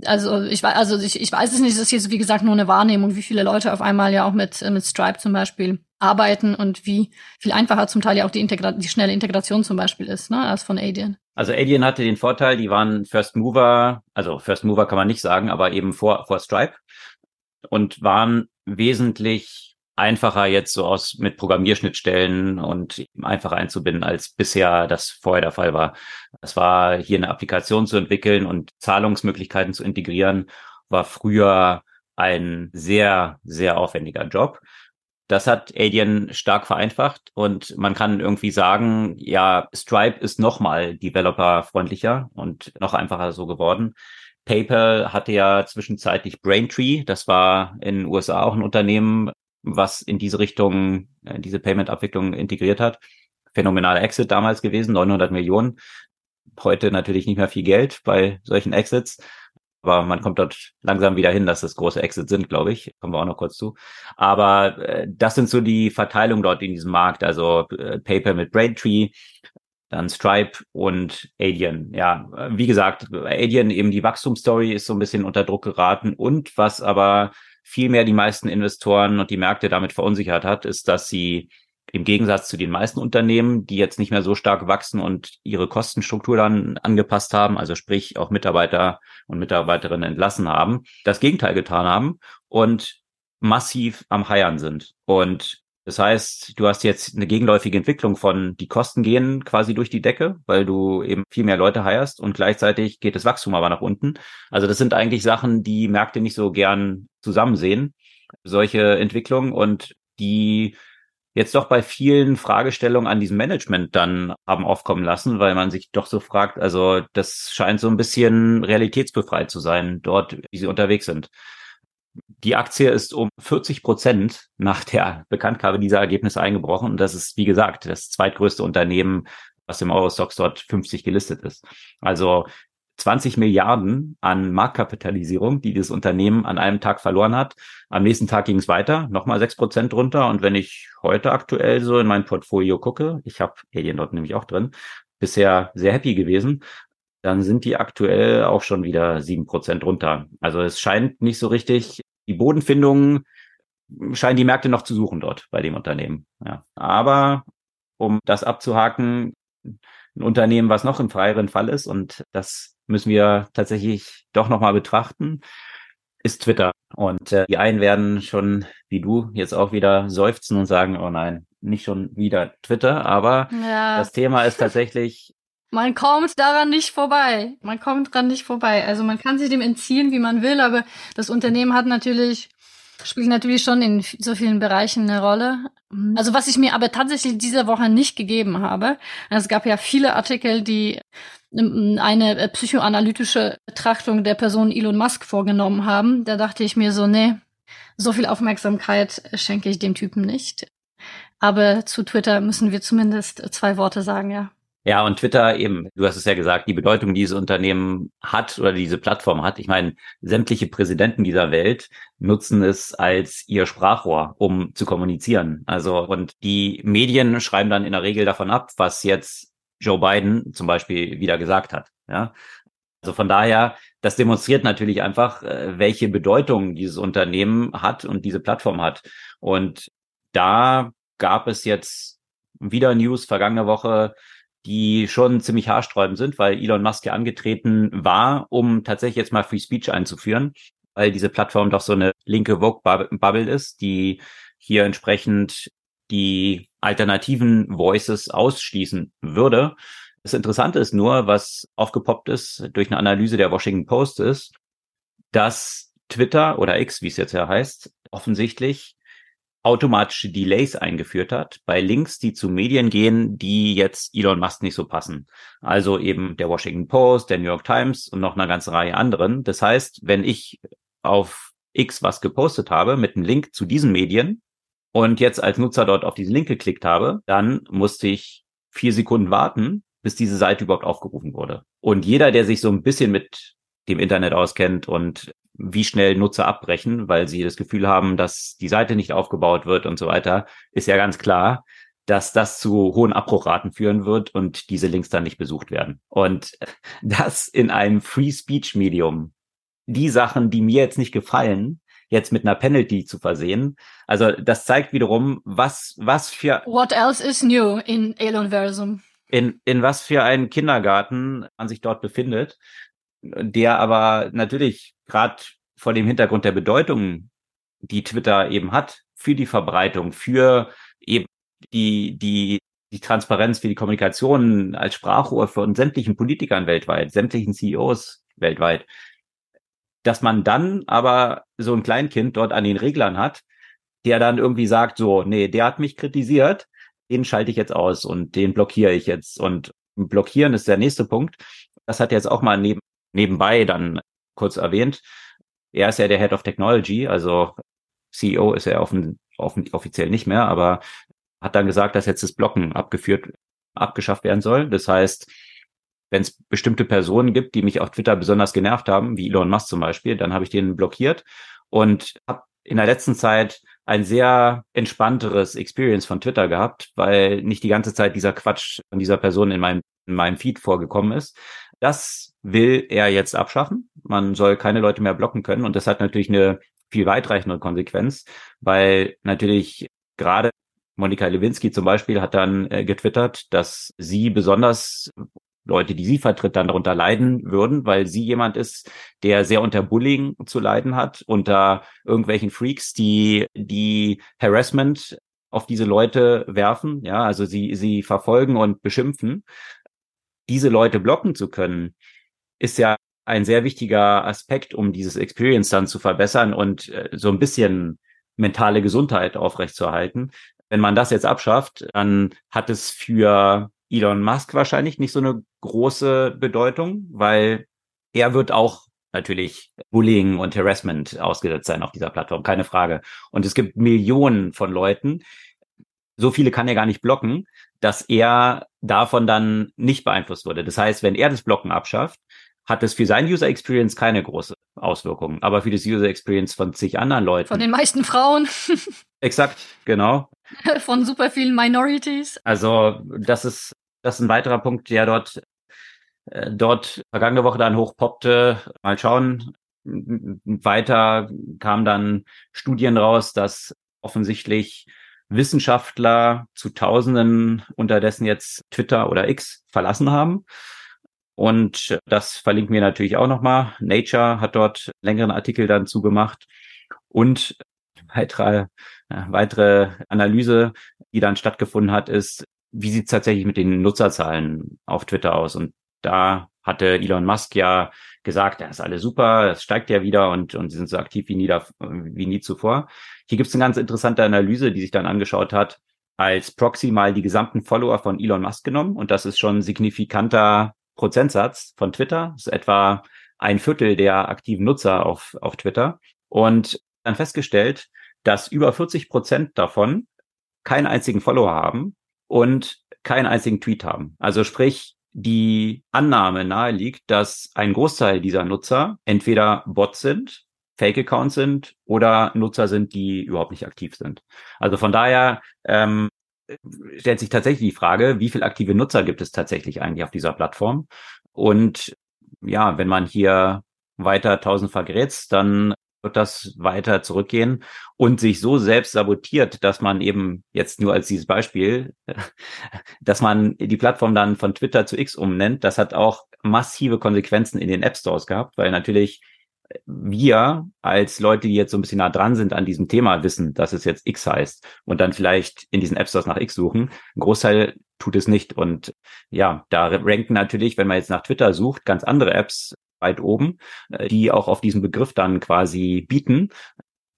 also ich weiß, also ich, ich weiß es nicht, das ist jetzt wie gesagt nur eine Wahrnehmung, wie viele Leute auf einmal ja auch mit, mit Stripe zum Beispiel arbeiten und wie viel einfacher zum Teil ja auch die, Integra die schnelle Integration zum Beispiel ist, ne, als von Adyen.
Also Adyen hatte den Vorteil, die waren First Mover, also First Mover kann man nicht sagen, aber eben vor, vor Stripe und waren wesentlich einfacher jetzt so aus mit Programmierschnittstellen und einfacher einzubinden, als bisher das vorher der Fall war. Es war hier eine Applikation zu entwickeln und Zahlungsmöglichkeiten zu integrieren, war früher ein sehr, sehr aufwendiger Job. Das hat Adyen stark vereinfacht und man kann irgendwie sagen, ja, Stripe ist nochmal developerfreundlicher und noch einfacher so geworden. PayPal hatte ja zwischenzeitlich Braintree, das war in den USA auch ein Unternehmen, was in diese Richtung, in äh, diese Payment-Abwicklung integriert hat. Phänomenaler Exit damals gewesen, 900 Millionen. Heute natürlich nicht mehr viel Geld bei solchen Exits. Aber man kommt dort langsam wieder hin, dass es große Exits sind, glaube ich. Kommen wir auch noch kurz zu. Aber äh, das sind so die Verteilungen dort in diesem Markt. Also äh, PayPal mit Braintree, dann Stripe und Adyen. Ja, wie gesagt, Adyen eben die Wachstumsstory ist so ein bisschen unter Druck geraten. Und was aber vielmehr die meisten Investoren und die Märkte damit verunsichert hat, ist, dass sie im Gegensatz zu den meisten Unternehmen, die jetzt nicht mehr so stark wachsen und ihre Kostenstruktur dann angepasst haben, also sprich auch Mitarbeiter und Mitarbeiterinnen entlassen haben, das Gegenteil getan haben und massiv am Heiern sind. Und das heißt, du hast jetzt eine gegenläufige Entwicklung von, die Kosten gehen quasi durch die Decke, weil du eben viel mehr Leute heierst und gleichzeitig geht das Wachstum aber nach unten. Also das sind eigentlich Sachen, die Märkte nicht so gern zusammen sehen, solche Entwicklungen und die jetzt doch bei vielen Fragestellungen an diesem Management dann haben aufkommen lassen, weil man sich doch so fragt, also das scheint so ein bisschen realitätsbefreit zu sein, dort, wie sie unterwegs sind. Die Aktie ist um 40 Prozent nach der Bekanntgabe dieser Ergebnisse eingebrochen. Und das ist, wie gesagt, das zweitgrößte Unternehmen was im Eurostox dort 50 gelistet ist. Also 20 Milliarden an Marktkapitalisierung, die das Unternehmen an einem Tag verloren hat. Am nächsten Tag ging es weiter, nochmal sechs Prozent runter. Und wenn ich heute aktuell so in mein Portfolio gucke, ich habe dort nämlich auch drin, bisher sehr happy gewesen, dann sind die aktuell auch schon wieder sieben Prozent runter. Also es scheint nicht so richtig, die Bodenfindung scheinen die Märkte noch zu suchen dort bei dem Unternehmen. Ja. Aber um das abzuhaken, ein Unternehmen, was noch im freieren Fall ist, und das müssen wir tatsächlich doch nochmal betrachten, ist Twitter. Und äh, die einen werden schon, wie du, jetzt auch wieder seufzen und sagen, oh nein, nicht schon wieder Twitter, aber ja. das Thema ist tatsächlich. <laughs>
Man kommt daran nicht vorbei. Man kommt dran nicht vorbei. Also man kann sich dem entziehen, wie man will, aber das Unternehmen hat natürlich spielt natürlich schon in so vielen Bereichen eine Rolle. Also was ich mir aber tatsächlich diese Woche nicht gegeben habe, es gab ja viele Artikel, die ähm, eine äh, psychoanalytische Betrachtung der Person Elon Musk vorgenommen haben. Da dachte ich mir so, nee, so viel Aufmerksamkeit schenke ich dem Typen nicht. Aber zu Twitter müssen wir zumindest zwei Worte sagen, ja.
Ja, und Twitter eben, du hast es ja gesagt, die Bedeutung, die dieses Unternehmen hat oder diese Plattform hat. Ich meine, sämtliche Präsidenten dieser Welt nutzen es als ihr Sprachrohr, um zu kommunizieren. Also, und die Medien schreiben dann in der Regel davon ab, was jetzt Joe Biden zum Beispiel wieder gesagt hat. Ja, also von daher, das demonstriert natürlich einfach, äh, welche Bedeutung dieses Unternehmen hat und diese Plattform hat. Und da gab es jetzt wieder News vergangene Woche, die schon ziemlich haarsträubend sind, weil Elon Musk ja angetreten war, um tatsächlich jetzt mal Free Speech einzuführen, weil diese Plattform doch so eine linke Vogue-Bubble ist, die hier entsprechend die alternativen Voices ausschließen würde. Das Interessante ist nur, was aufgepoppt ist durch eine Analyse der Washington Post ist, dass Twitter oder X, wie es jetzt ja heißt, offensichtlich automatische Delays eingeführt hat bei Links, die zu Medien gehen, die jetzt Elon Musk nicht so passen. Also eben der Washington Post, der New York Times und noch eine ganze Reihe anderen. Das heißt, wenn ich auf X was gepostet habe mit einem Link zu diesen Medien und jetzt als Nutzer dort auf diesen Link geklickt habe, dann musste ich vier Sekunden warten, bis diese Seite überhaupt aufgerufen wurde. Und jeder, der sich so ein bisschen mit dem Internet auskennt und wie schnell Nutzer abbrechen, weil sie das Gefühl haben, dass die Seite nicht aufgebaut wird und so weiter, ist ja ganz klar, dass das zu hohen Abbruchraten führen wird und diese Links dann nicht besucht werden. Und <laughs> das in einem Free Speech Medium, die Sachen, die mir jetzt nicht gefallen, jetzt mit einer Penalty zu versehen. Also das zeigt wiederum, was, was für.
What else is new in Elonversum?
In, in was für einen Kindergarten man sich dort befindet, der aber natürlich gerade vor dem Hintergrund der Bedeutung, die Twitter eben hat für die Verbreitung, für eben die, die, die Transparenz, für die Kommunikation als Sprachrohr von sämtlichen Politikern weltweit, sämtlichen CEOs weltweit, dass man dann aber so ein Kleinkind dort an den Reglern hat, der dann irgendwie sagt, so, nee, der hat mich kritisiert, den schalte ich jetzt aus und den blockiere ich jetzt. Und blockieren ist der nächste Punkt. Das hat jetzt auch mal neben, nebenbei dann kurz erwähnt. Er ist ja der Head of Technology, also CEO ist er offen, offen, offiziell nicht mehr, aber hat dann gesagt, dass jetzt das Blocken abgeführt, abgeschafft werden soll. Das heißt, wenn es bestimmte Personen gibt, die mich auf Twitter besonders genervt haben, wie Elon Musk zum Beispiel, dann habe ich den blockiert und habe in der letzten Zeit ein sehr entspannteres Experience von Twitter gehabt, weil nicht die ganze Zeit dieser Quatsch von dieser Person in meinem, in meinem Feed vorgekommen ist. Das will er jetzt abschaffen. Man soll keine Leute mehr blocken können. Und das hat natürlich eine viel weitreichende Konsequenz, weil natürlich gerade Monika Lewinsky zum Beispiel hat dann äh, getwittert, dass sie besonders Leute, die sie vertritt, dann darunter leiden würden, weil sie jemand ist, der sehr unter Bullying zu leiden hat, unter irgendwelchen Freaks, die die Harassment auf diese Leute werfen, ja, also sie sie verfolgen und beschimpfen. Diese Leute blocken zu können, ist ja ein sehr wichtiger Aspekt, um dieses Experience dann zu verbessern und äh, so ein bisschen mentale Gesundheit aufrechtzuerhalten. Wenn man das jetzt abschafft, dann hat es für Elon Musk wahrscheinlich nicht so eine große Bedeutung, weil er wird auch natürlich Bullying und Harassment ausgesetzt sein auf dieser Plattform, keine Frage. Und es gibt Millionen von Leuten, so viele kann er gar nicht blocken, dass er davon dann nicht beeinflusst wurde. Das heißt, wenn er das Blocken abschafft, hat es für sein User Experience keine große Auswirkungen, aber für das User Experience von zig anderen Leuten.
Von den meisten Frauen. <laughs>
Exakt, genau.
Von super vielen Minorities.
Also das ist das ist ein weiterer Punkt, der dort äh, dort vergangene Woche dann hochpoppte. Mal schauen. Weiter kamen dann Studien raus, dass offensichtlich Wissenschaftler zu Tausenden unterdessen jetzt Twitter oder X verlassen haben. Und das verlinken wir natürlich auch nochmal. Nature hat dort längeren Artikel dann zugemacht. Und weitere, äh, weitere Analyse, die dann stattgefunden hat, ist, wie sieht es tatsächlich mit den Nutzerzahlen auf Twitter aus? Und da hatte Elon Musk ja gesagt, das ist alles super, es steigt ja wieder und, und sie sind so aktiv wie nie, da, wie nie zuvor. Hier gibt es eine ganz interessante Analyse, die sich dann angeschaut hat, als Proxy mal die gesamten Follower von Elon Musk genommen und das ist schon signifikanter Prozentsatz von Twitter. Das ist etwa ein Viertel der aktiven Nutzer auf, auf Twitter und dann festgestellt, dass über 40 Prozent davon keinen einzigen Follower haben und keinen einzigen Tweet haben. Also sprich, die Annahme naheliegt, dass ein Großteil dieser Nutzer entweder Bots sind, Fake-Accounts sind oder Nutzer sind, die überhaupt nicht aktiv sind. Also von daher ähm, stellt sich tatsächlich die Frage, wie viele aktive Nutzer gibt es tatsächlich eigentlich auf dieser Plattform? Und ja, wenn man hier weiter 1000 vergrätzt, dann wird das weiter zurückgehen und sich so selbst sabotiert, dass man eben jetzt nur als dieses Beispiel, <laughs> dass man die Plattform dann von Twitter zu X umnennt, das hat auch massive Konsequenzen in den App Stores gehabt, weil natürlich wir als Leute, die jetzt so ein bisschen nah dran sind an diesem Thema, wissen, dass es jetzt X heißt und dann vielleicht in diesen App Stores nach X suchen. Ein Großteil tut es nicht. Und ja, da ranken natürlich, wenn man jetzt nach Twitter sucht, ganz andere Apps weit oben, äh, die auch auf diesen Begriff dann quasi bieten.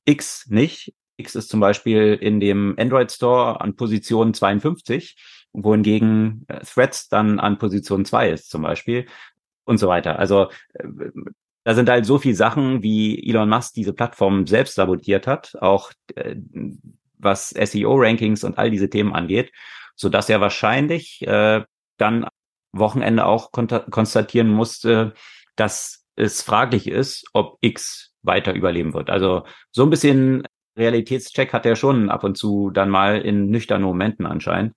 X nicht. X ist zum Beispiel in dem Android Store an Position 52, wohingegen äh, Threads dann an Position 2 ist zum Beispiel und so weiter. Also äh, da sind halt so viele Sachen, wie Elon Musk diese Plattform selbst sabotiert hat, auch was SEO-Rankings und all diese Themen angeht, so dass er wahrscheinlich äh, dann Wochenende auch konstatieren musste, dass es fraglich ist, ob X weiter überleben wird. Also so ein bisschen Realitätscheck hat er schon ab und zu dann mal in nüchternen Momenten anscheinend,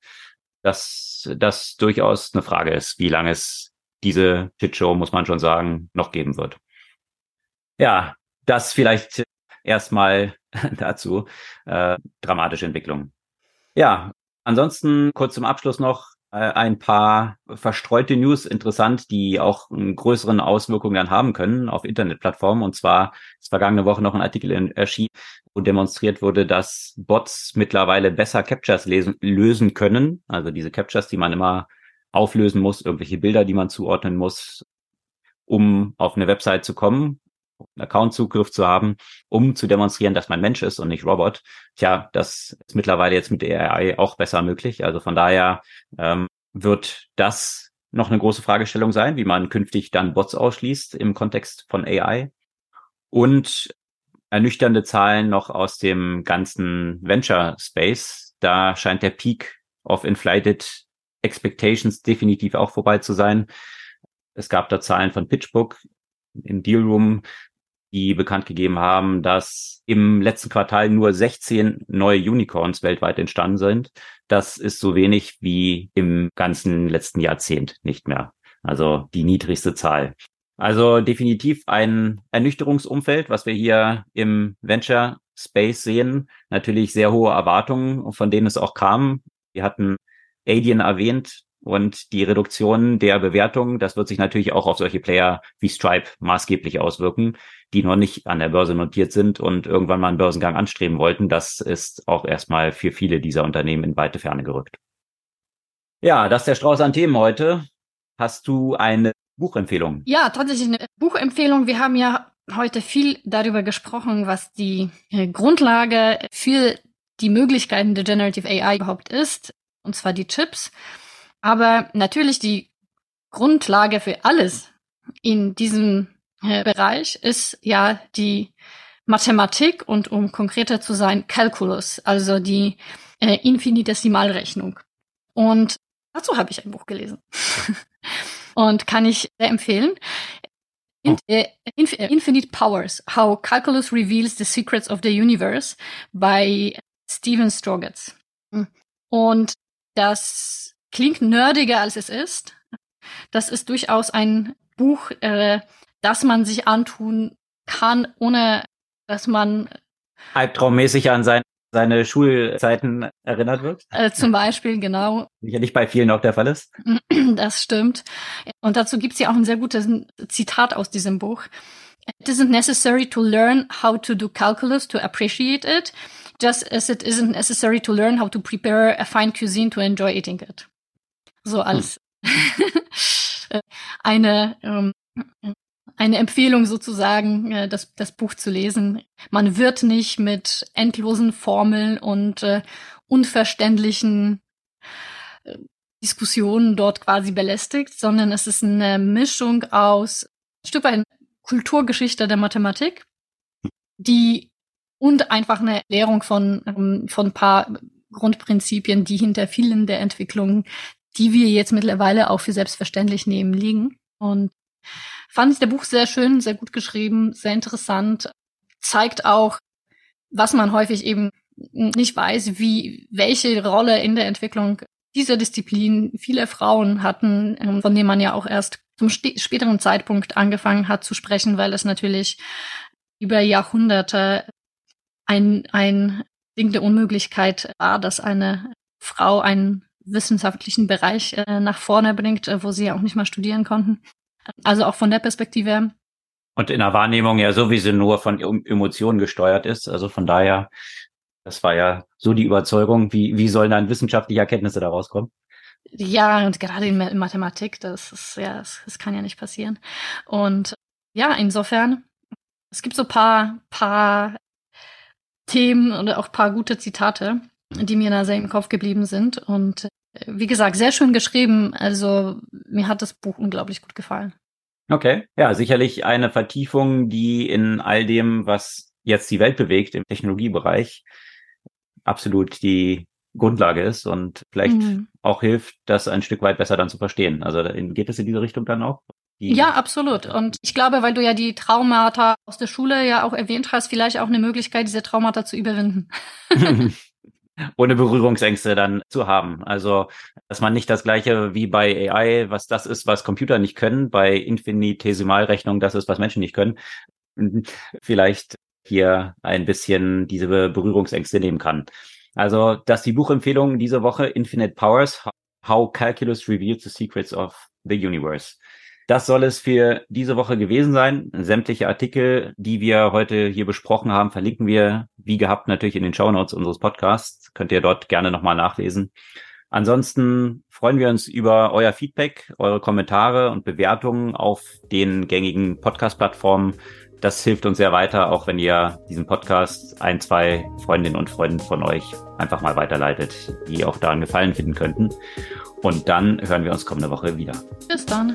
dass das durchaus eine Frage ist, wie lange es diese Shitshow, muss man schon sagen, noch geben wird. Ja, das vielleicht erstmal <laughs> dazu. Äh, dramatische Entwicklung. Ja, ansonsten kurz zum Abschluss noch äh, ein paar verstreute News interessant, die auch einen größeren Auswirkungen dann haben können auf Internetplattformen. Und zwar ist vergangene Woche noch ein Artikel in, erschienen, wo demonstriert wurde, dass Bots mittlerweile besser Captures lesen, lösen können. Also diese Captures, die man immer auflösen muss, irgendwelche Bilder, die man zuordnen muss, um auf eine Website zu kommen, Account-Zugriff zu haben, um zu demonstrieren, dass man Mensch ist und nicht Robot. Tja, das ist mittlerweile jetzt mit AI auch besser möglich. Also von daher ähm, wird das noch eine große Fragestellung sein, wie man künftig dann Bots ausschließt im Kontext von AI. Und ernüchternde Zahlen noch aus dem ganzen Venture Space. Da scheint der Peak of Inflated Expectations definitiv auch vorbei zu sein. Es gab da Zahlen von PitchBook im Dealroom, die bekannt gegeben haben, dass im letzten Quartal nur 16 neue Unicorns weltweit entstanden sind. Das ist so wenig wie im ganzen letzten Jahrzehnt nicht mehr. Also die niedrigste Zahl. Also definitiv ein Ernüchterungsumfeld, was wir hier im Venture Space sehen. Natürlich sehr hohe Erwartungen, von denen es auch kam. Wir hatten Adyen erwähnt, und die Reduktion der Bewertung, das wird sich natürlich auch auf solche Player wie Stripe maßgeblich auswirken, die noch nicht an der Börse notiert sind und irgendwann mal einen Börsengang anstreben wollten. Das ist auch erstmal für viele dieser Unternehmen in weite Ferne gerückt. Ja, das ist der Strauß an Themen heute. Hast du eine Buchempfehlung?
Ja, tatsächlich eine Buchempfehlung. Wir haben ja heute viel darüber gesprochen, was die äh, Grundlage für die Möglichkeiten der Generative AI überhaupt ist, und zwar die Chips. Aber natürlich die Grundlage für alles in diesem äh, Bereich ist ja die Mathematik und um konkreter zu sein, Calculus, also die äh, Infinitesimalrechnung. Und dazu habe ich ein Buch gelesen <laughs> und kann ich sehr empfehlen. In, äh, Infinite Powers, How Calculus Reveals the Secrets of the Universe bei Steven Strogatz. Und das klingt nerdiger, als es ist. Das ist durchaus ein Buch, äh, das man sich antun kann, ohne dass man
albtraummäßig an sein, seine Schulzeiten erinnert wird.
Äh, zum Beispiel, genau.
Sicherlich bei vielen auch der Fall ist. <clears throat>
Das stimmt. Und dazu gibt es ja auch ein sehr gutes Zitat aus diesem Buch. It isn't necessary to learn how to do calculus to appreciate it, just as it isn't necessary to learn how to prepare a fine cuisine to enjoy eating it. So als hm. <laughs> eine ähm, eine Empfehlung sozusagen, äh, das, das Buch zu lesen. Man wird nicht mit endlosen Formeln und äh, unverständlichen äh, Diskussionen dort quasi belästigt, sondern es ist eine Mischung aus ein Stück weit Kulturgeschichte der Mathematik, die und einfach eine Erklärung von ähm, von ein paar Grundprinzipien, die hinter vielen der Entwicklungen, die wir jetzt mittlerweile auch für selbstverständlich nehmen, liegen. Und fand ich der Buch sehr schön, sehr gut geschrieben, sehr interessant, zeigt auch, was man häufig eben nicht weiß, wie, welche Rolle in der Entwicklung dieser Disziplin viele Frauen hatten, ähm, von denen man ja auch erst zum späteren Zeitpunkt angefangen hat zu sprechen, weil es natürlich über Jahrhunderte ein, ein Ding der Unmöglichkeit war, dass eine Frau einen wissenschaftlichen Bereich äh, nach vorne bringt, äh, wo sie ja auch nicht mal studieren konnten. Also auch von der Perspektive.
Und in der Wahrnehmung ja sowieso nur von Emotionen gesteuert ist. Also von daher, das war ja so die Überzeugung, wie, wie sollen dann wissenschaftliche Erkenntnisse daraus kommen?
Ja, und gerade in Mathematik, das ist ja, das, das kann ja nicht passieren. Und ja, insofern, es gibt so paar, paar Themen oder auch paar gute Zitate, die mir da sehr im Kopf geblieben sind. Und wie gesagt, sehr schön geschrieben. Also mir hat das Buch unglaublich gut gefallen.
Okay, ja, sicherlich eine Vertiefung, die in all dem, was jetzt die Welt bewegt im Technologiebereich, absolut die Grundlage ist und vielleicht mhm. auch hilft, das ein Stück weit besser dann zu verstehen. Also geht es in diese Richtung dann auch?
Die ja, absolut. Und ich glaube, weil du ja die Traumata aus der Schule ja auch erwähnt hast, vielleicht auch eine Möglichkeit, diese Traumata zu überwinden. <laughs> <laughs>
ohne Berührungsängste dann zu haben. Also, dass man nicht das gleiche wie bei AI, was das ist, was Computer nicht können, bei Infinitesimalrechnung das ist, was Menschen nicht können, vielleicht hier ein bisschen diese Berührungsängste nehmen kann. Also, dass die Buchempfehlung diese Woche Infinite Powers, How Calculus Reveals the Secrets of the Universe. Das soll es für diese Woche gewesen sein. Sämtliche Artikel, die wir heute hier besprochen haben, verlinken wir wie gehabt natürlich in den Show Notes unseres Podcasts. Könnt ihr dort gerne nochmal nachlesen. Ansonsten freuen wir uns über euer Feedback, eure Kommentare und Bewertungen auf den gängigen Podcast-Plattformen. Das hilft uns sehr weiter, auch wenn ihr diesen Podcast ein, zwei Freundinnen und Freunden von euch einfach mal weiterleitet, die auch daran Gefallen finden könnten. Und dann hören wir uns kommende Woche wieder.
Bis dann.